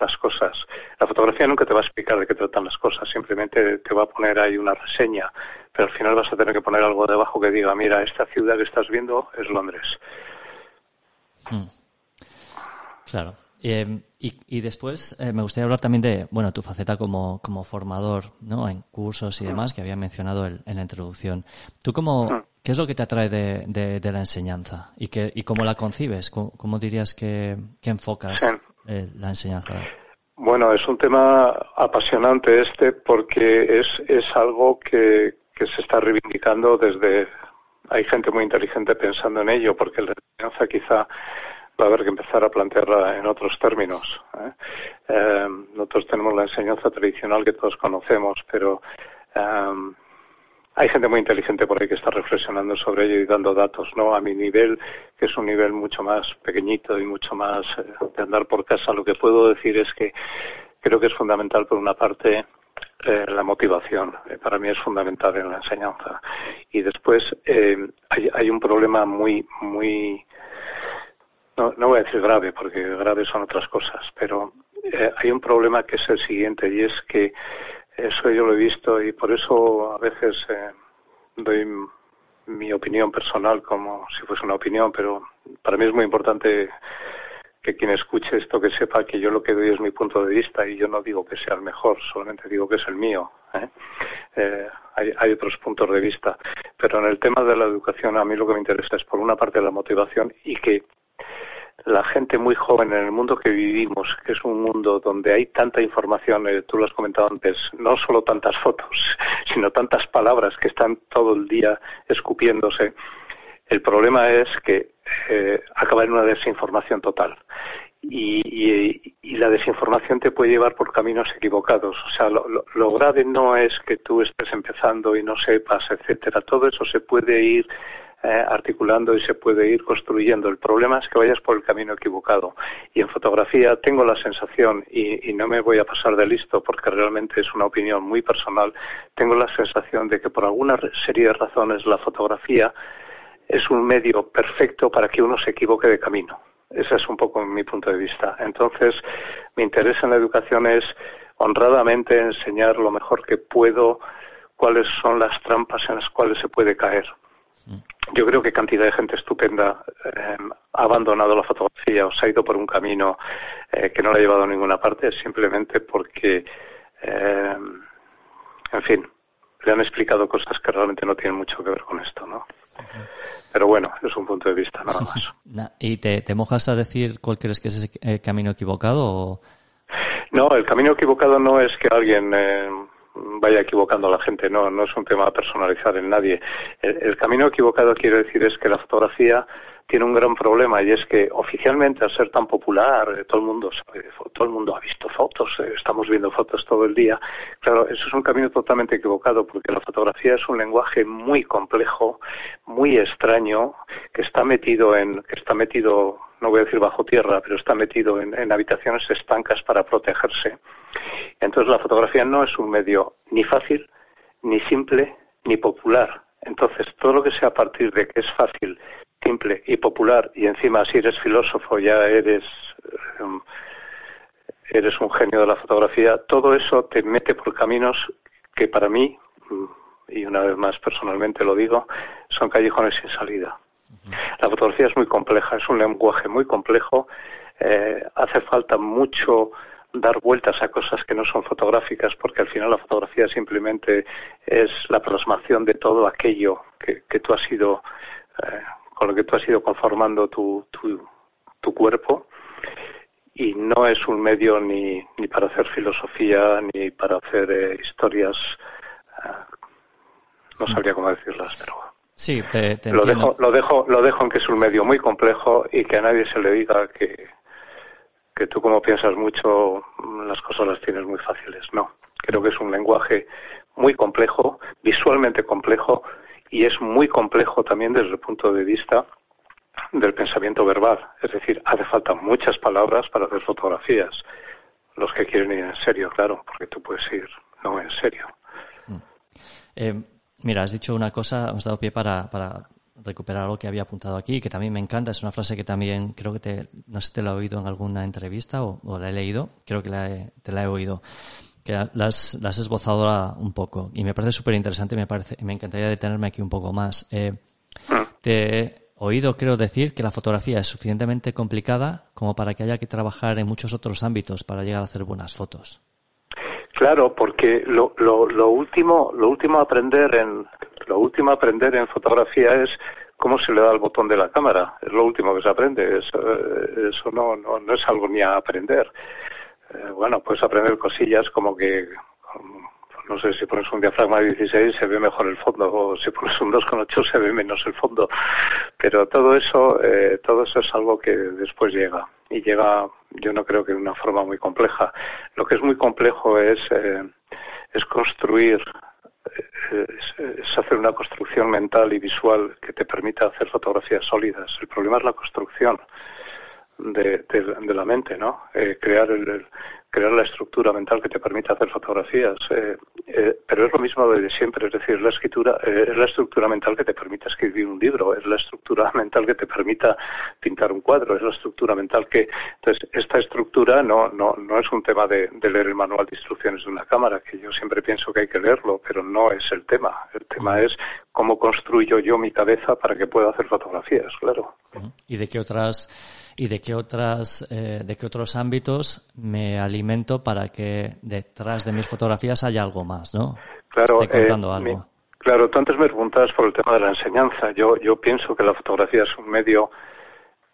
las cosas. La fotografía nunca te va a explicar de qué tratan las cosas, simplemente te va a poner ahí una reseña, pero al final vas a tener que poner algo debajo que diga, mira, esta ciudad que estás viendo es Londres. Mm. Claro. Eh, y, después eh, me gustaría hablar también de, bueno, tu faceta como, como formador, ¿no? En cursos y demás que había mencionado en, la introducción. ¿Tú cómo, ah. Qué es lo que te atrae de, de, la enseñanza y, que, y cómo la concibes? ¿Cómo, dirías que, enfocas eh, la enseñanza? Bueno, es un tema apasionante este porque es, es algo que, que se está reivindicando desde, hay gente muy inteligente pensando en ello porque la enseñanza quizá va a haber que empezar a plantearla en otros términos. ¿eh? Eh, nosotros tenemos la enseñanza tradicional que todos conocemos, pero eh, hay gente muy inteligente por ahí que está reflexionando sobre ello y dando datos, ¿no? A mi nivel, que es un nivel mucho más pequeñito y mucho más de andar por casa, lo que puedo decir es que creo que es fundamental, por una parte, la motivación. para mí es fundamental en la enseñanza. Y después hay, hay un problema muy, muy no, no voy a decir grave, porque grave son otras cosas, pero eh, hay un problema que es el siguiente, y es que eso yo lo he visto y por eso a veces eh, doy mi opinión personal como si fuese una opinión, pero para mí es muy importante que quien escuche esto que sepa que yo lo que doy es mi punto de vista y yo no digo que sea el mejor, solamente digo que es el mío. ¿eh? hay, hay, otros puntos de vista, pero en el tema de la educación a mí lo que me interesa es por una parte la motivación y que la gente muy joven en el mundo que vivimos, que es un mundo donde hay tanta información, eh, tú lo has comentado antes, no solo tantas *laughs* fotos, sino tantas palabras que están todo el día escupiéndose. El problema es que eh, acaba en una desinformación total. Y, la desinformación te puede llevar por caminos equivocados. O sea, lo, lo, grave no es que tú estés empezando y no sepas, etcétera. Todo eso se puede ir eh, articulando y se puede ir construyendo. El problema es que vayas por el camino equivocado. Y en fotografía tengo la sensación, y, no me voy a pasar de listo porque realmente es una opinión muy personal, tengo la sensación de que por alguna serie de razones la fotografía es un medio perfecto para que uno se equivoque de camino. Ese es un poco mi punto de vista. Entonces, mi interés en la educación es honradamente enseñar lo mejor que puedo cuáles son las trampas en las cuales se puede caer. Yo creo que cantidad de gente estupenda eh, ha abandonado la fotografía o se ha ido por un camino eh, que no le ha llevado a ninguna parte simplemente porque, eh, en fin, le han explicado cosas que realmente no tienen mucho que ver con esto, ¿no? Pero bueno, es un punto de vista nada más. *laughs* ¿Y te, te, mojas a decir cuál crees que es ese camino equivocado? O... No, el camino equivocado no es que alguien eh, vaya equivocando a la gente, no, no es un tema personalizar en nadie. El, camino equivocado quiero decir es que la fotografía tiene un gran problema y es que oficialmente al ser tan popular eh, todo el mundo sabe, todo el mundo ha visto fotos, eh, estamos viendo fotos todo el día. Claro, eso es un camino totalmente equivocado porque la fotografía es un lenguaje muy complejo, muy extraño que está metido en que está metido no voy a decir bajo tierra, pero está metido en, habitaciones estancas para protegerse. Entonces la fotografía no es un medio ni fácil, ni simple, ni popular. Entonces todo lo que sea a partir de que es fácil, simple y popular, y encima si eres filósofo ya eres em, eres un genio de la fotografía, todo eso te mete por caminos que para mí, mm, y una vez más personalmente lo digo, son callejones sin salida. La fotografía es muy compleja, es un lenguaje muy complejo, eh, hace falta mucho dar vueltas a cosas que no son fotográficas, porque al final la fotografía simplemente es la plasmación de todo aquello que, tú has ido, eh, con lo que tú has ido conformando tu, tu, cuerpo. Y no es un medio ni, ni para hacer filosofía ni para hacer eh, historias, no sabría cómo decirlas, pero Sí, te, lo dejo, lo dejo, lo dejo en que es un medio muy complejo y que a nadie se le diga que, que tú como piensas mucho las cosas las tienes muy fáciles. No, creo que es un lenguaje muy complejo, visualmente complejo y es muy complejo también desde el punto de vista del pensamiento verbal. Es decir, hace falta muchas palabras para hacer fotografías. Los que quieren ir en serio, claro, porque tú puedes ir no en serio. Mm. Eh, Mira, has dicho una cosa, has dado pie para, para recuperar algo que había apuntado aquí, que también me encanta. Es una frase que también creo que te, no sé si te la he oído en alguna entrevista o, la he leído, creo que te la he oído, que la has, esbozado un poco y me parece súper interesante y me, parece, me encantaría detenerme aquí un poco más. Eh, te he oído, creo, decir que la fotografía es suficientemente complicada como para que haya que trabajar en muchos otros ámbitos para llegar a hacer buenas fotos. Claro, porque lo, lo, lo último, lo último a aprender en, lo último a aprender en fotografía es cómo se le da el botón de la cámara. Es lo último que se aprende. Eso, eh, eso no, no, no es algo ni a aprender. Eh, bueno, puedes aprender cosillas como que no sé, si pones un diafragma de 16 se ve mejor el fondo, o si pones un 2,8 se ve menos el fondo. Pero todo eso, eh, todo eso es algo que después llega. Y llega, yo no creo que de una forma muy compleja. Lo que es muy complejo es, eh, es construir, eh, es, hacer una construcción mental y visual que te permita hacer fotografías sólidas. El problema es la construcción. De, de, la mente, ¿no? crear el, crear la estructura mental que te permita hacer fotografías. Eh, eh, pero es lo mismo de siempre, es decir, la escritura eh, es la estructura mental que te permita escribir un libro, es la estructura *laughs* mental que te permita pintar un cuadro, es la estructura mental que. Entonces, esta estructura no, no, no es un tema de, leer el manual de instrucciones de una cámara, que yo siempre pienso que hay que leerlo, pero no es el tema. El tema es cómo construyo yo mi cabeza para que pueda hacer fotografías, claro. ¿Y de qué otras y de qué otras eh, de qué otros ámbitos me alimento para que detrás de mis fotografías haya algo más, ¿no? Claro, eh, algo. claro, tú antes me preguntabas por el tema de la enseñanza. Yo yo pienso que la fotografía es un medio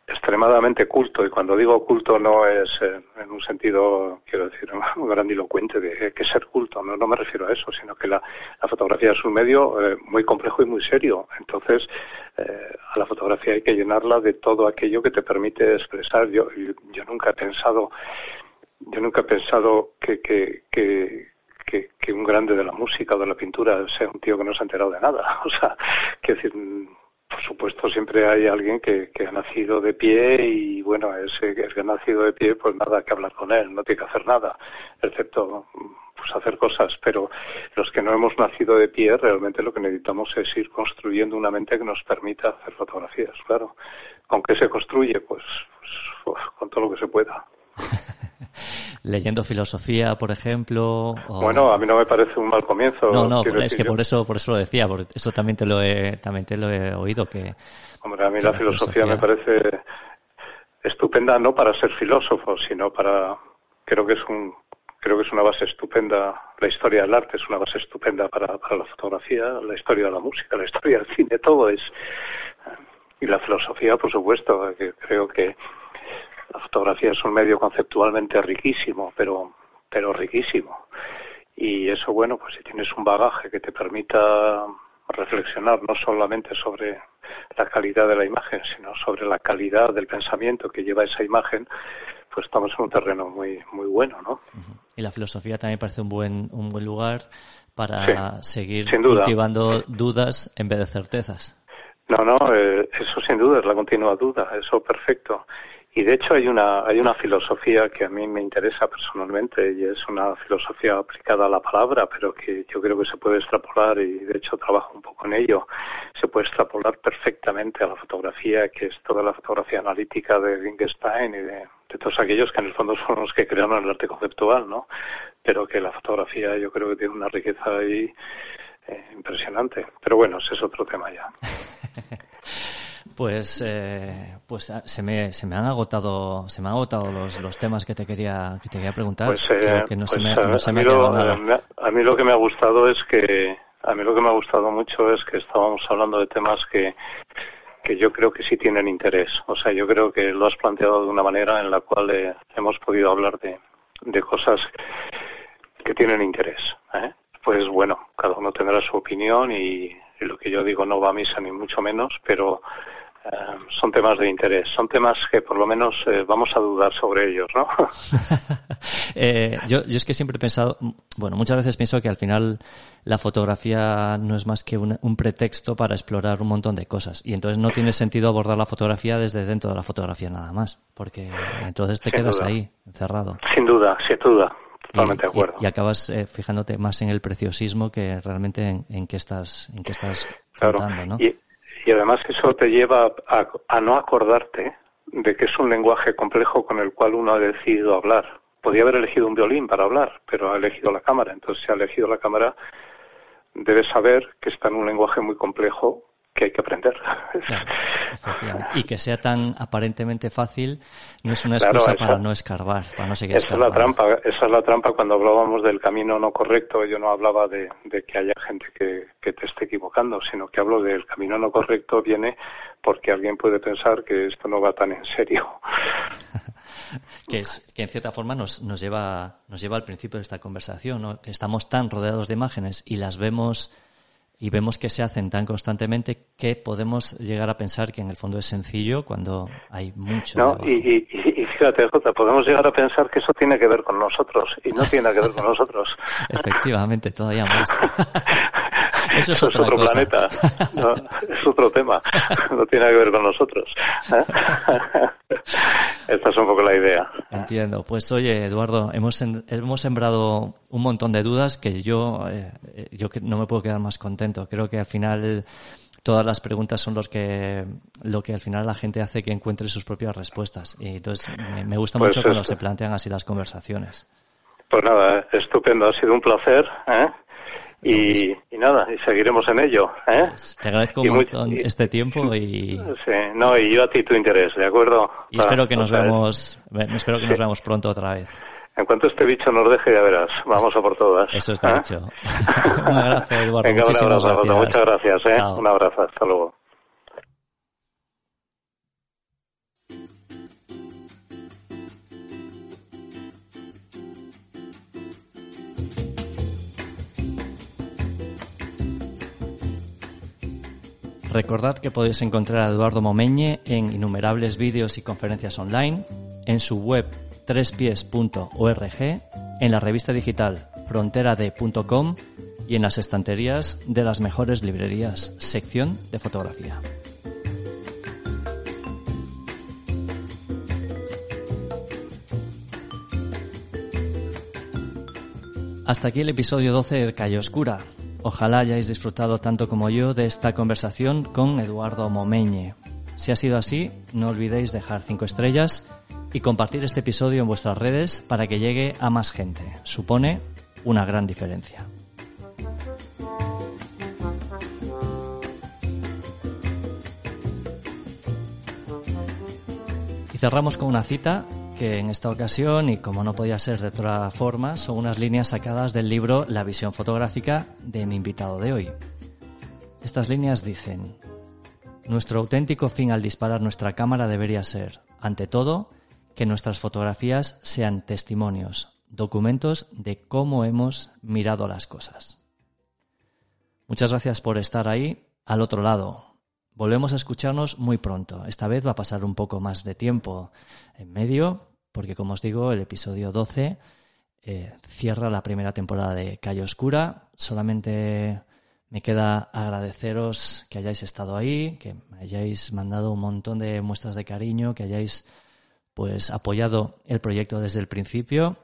extremadamente culto y cuando digo culto no es en un sentido quiero decir *laughs* grandilocuente de que ser culto no me refiero a eso sino que la, fotografía es un medio eh, muy complejo y muy serio entonces eh, a la fotografía hay que llenarla de todo aquello que te permite expresar yo yo nunca he pensado yo nunca he pensado que, que, que que, un grande de la música o de la pintura sea un tío que no se ha enterado de nada. *laughs* O sea, quiero decir, por supuesto siempre hay alguien que, ha nacido de pie y bueno, ese que ha nacido de pie pues nada que hablar con él, no tiene que hacer nada, excepto pues hacer cosas, pero los que no hemos nacido de pie realmente lo que necesitamos es ir construyendo una mente que nos permita hacer fotografías, claro. ¿Con qué se construye? pues con todo lo que se pueda. Leyendo filosofía, por ejemplo. Bueno, a mí no me parece un mal comienzo. No, no, es que por eso, por eso lo decía, por eso también te lo he, también te lo he oído que. Hombre, a mí la, filosofía, me parece estupenda no para ser filósofo, sino para, creo que es un, creo que es una base estupenda. La historia del arte es una base estupenda para, para la fotografía, la historia de la música, la historia del cine, todo es. Y la filosofía, por supuesto, que creo que la fotografía es un medio conceptualmente riquísimo, pero, pero riquísimo. Y eso, bueno, pues si tienes un bagaje que te permita reflexionar no solamente sobre la calidad de la imagen, sino sobre la calidad del pensamiento que lleva esa imagen, pues estamos en un terreno muy muy bueno, ¿no? Y la filosofía también parece un buen un buen lugar para seguir cultivando dudas en vez de certezas. No, no, eh, eso sin duda es la continua duda, eso perfecto. Y de hecho hay una, hay una filosofía que a mí me interesa personalmente y es una filosofía aplicada a la palabra, pero que yo creo que se puede extrapolar y de hecho trabajo un poco en ello. Se puede extrapolar perfectamente a la fotografía, que es toda la fotografía analítica de Wittgenstein y de, todos aquellos que en el fondo son los que crearon el arte conceptual, ¿no? Pero que la fotografía yo creo que tiene una riqueza ahí eh, impresionante. Pero bueno, ese es otro tema ya. *laughs* Pues, eh, pues ah, se me, se me han agotado, se me han agotado los, los temas que te quería, que te quería preguntar. Pues, eh, que no se pues, me, no se a, mí lo, eh, a mí lo que me ha gustado es que, a mí lo que me ha gustado mucho es que estábamos hablando de temas que, que yo creo que sí tienen interés. O sea, yo creo que lo has planteado de una manera en la cual eh, hemos podido hablar de, de cosas que tienen interés. ¿eh? Pues bueno, cada uno tendrá su opinión y, y lo que yo digo no va a misa ni mucho menos, pero eh, son temas de interés, son temas que por lo menos eh, vamos a dudar sobre ellos, ¿no? *laughs* *laughs* eh, yo, yo es que siempre he pensado, bueno, muchas veces pienso que al final la fotografía no es más que un, un, pretexto para explorar un montón de cosas y entonces no tiene sentido abordar la fotografía desde dentro de la fotografía nada más, porque entonces te quedas ahí, encerrado. Sin duda, sin duda. Totalmente de acuerdo. Y, acabas eh, fijándote más en el preciosismo que realmente en, en qué estás, en qué estás claro. ¿no? Y, y además eso te lleva a, a, no acordarte de que es un lenguaje complejo con el cual uno ha decidido hablar. Podía haber elegido un violín para hablar, pero ha elegido la cámara. Entonces, si ha elegido la cámara, debe saber que está en un lenguaje muy complejo que hay que aprender. *laughs* Claro, y que sea tan aparentemente fácil no es una excusa claro, esa, para no escarbar, para no seguir esa es la trampa, esa es la trampa cuando hablábamos del camino no correcto, yo no hablaba de, de que haya gente que, que, te esté equivocando, sino que hablo del camino no correcto viene porque alguien puede pensar que esto no va tan en serio. *laughs* que es que en cierta forma nos, nos lleva nos lleva al principio de esta conversación, ¿no? que estamos tan rodeados de imágenes y las vemos y vemos que se hacen tan constantemente que podemos llegar a pensar que en el fondo es sencillo cuando hay mucho. No, y, y, y, fíjate, Jota, podemos llegar a pensar que eso tiene que ver con nosotros y no tiene que ver con nosotros. *laughs* Efectivamente, todavía más. *laughs* Eso es, otro cosa. planeta, no, *laughs* es otro tema, no tiene que ver con nosotros. *laughs* Esta es un poco la idea. Entiendo. Pues oye, Eduardo, hemos, hemos sembrado un montón de dudas que yo, eh, yo no me puedo quedar más contento. Creo que al final todas las preguntas son los que lo que al final la gente hace que encuentre sus propias respuestas y entonces me, me gusta pues mucho cuando se plantean así las conversaciones pues nada estupendo ha sido un placer ¿eh? Y, y, nada, y seguiremos en ello. ¿eh? Pues te agradezco un montón y, este tiempo y... Sí, no, y yo a ti tu interés, ¿de acuerdo? Y espero que nos vemos, espero que sí. nos veamos pronto otra vez. En cuanto este bicho nos deje, ya verás. Vamos a por todas. Eso está ¿eh? dicho. *laughs* un abrazo, Eduardo. Venga, un abrazo, gracias. Muchas gracias. ¿eh? Un abrazo. Hasta luego. Recordad que podéis encontrar a Eduardo Momeñe en innumerables vídeos y conferencias online, en su web trespies.org, en la revista digital fronterade.com y en las estanterías de las mejores librerías, sección de fotografía. Hasta aquí el episodio 12 de Calle Oscura. Ojalá hayáis disfrutado tanto como yo de esta conversación con Eduardo Momeñe. Si ha sido así, no olvidéis dejar 5 estrellas y compartir este episodio en vuestras redes para que llegue a más gente. Supone una gran diferencia. Y cerramos con una cita que en esta ocasión, y como no podía ser de otra forma, son unas líneas sacadas del libro La visión fotográfica de mi invitado de hoy. Estas líneas dicen, nuestro auténtico fin al disparar nuestra cámara debería ser, ante todo, que nuestras fotografías sean testimonios, documentos de cómo hemos mirado las cosas. Muchas gracias por estar ahí al otro lado. Volvemos a escucharnos muy pronto. Esta vez va a pasar un poco más de tiempo en medio, porque como os digo, el episodio 12 eh, cierra la primera temporada de Calle Oscura. Solamente me queda agradeceros que hayáis estado ahí, que me hayáis mandado un montón de muestras de cariño, que hayáis pues apoyado el proyecto desde el principio.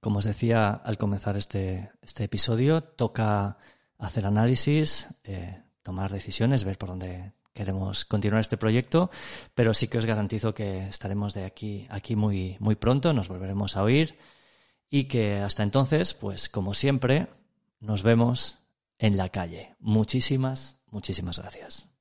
Como os decía al comenzar este, este episodio, toca hacer análisis, eh, tomar decisiones, ver por dónde queremos continuar este proyecto, pero sí que os garantizo que estaremos de aquí, aquí muy, muy pronto, nos volveremos a oír y que hasta entonces, pues como siempre, nos vemos en la calle. Muchísimas, muchísimas gracias.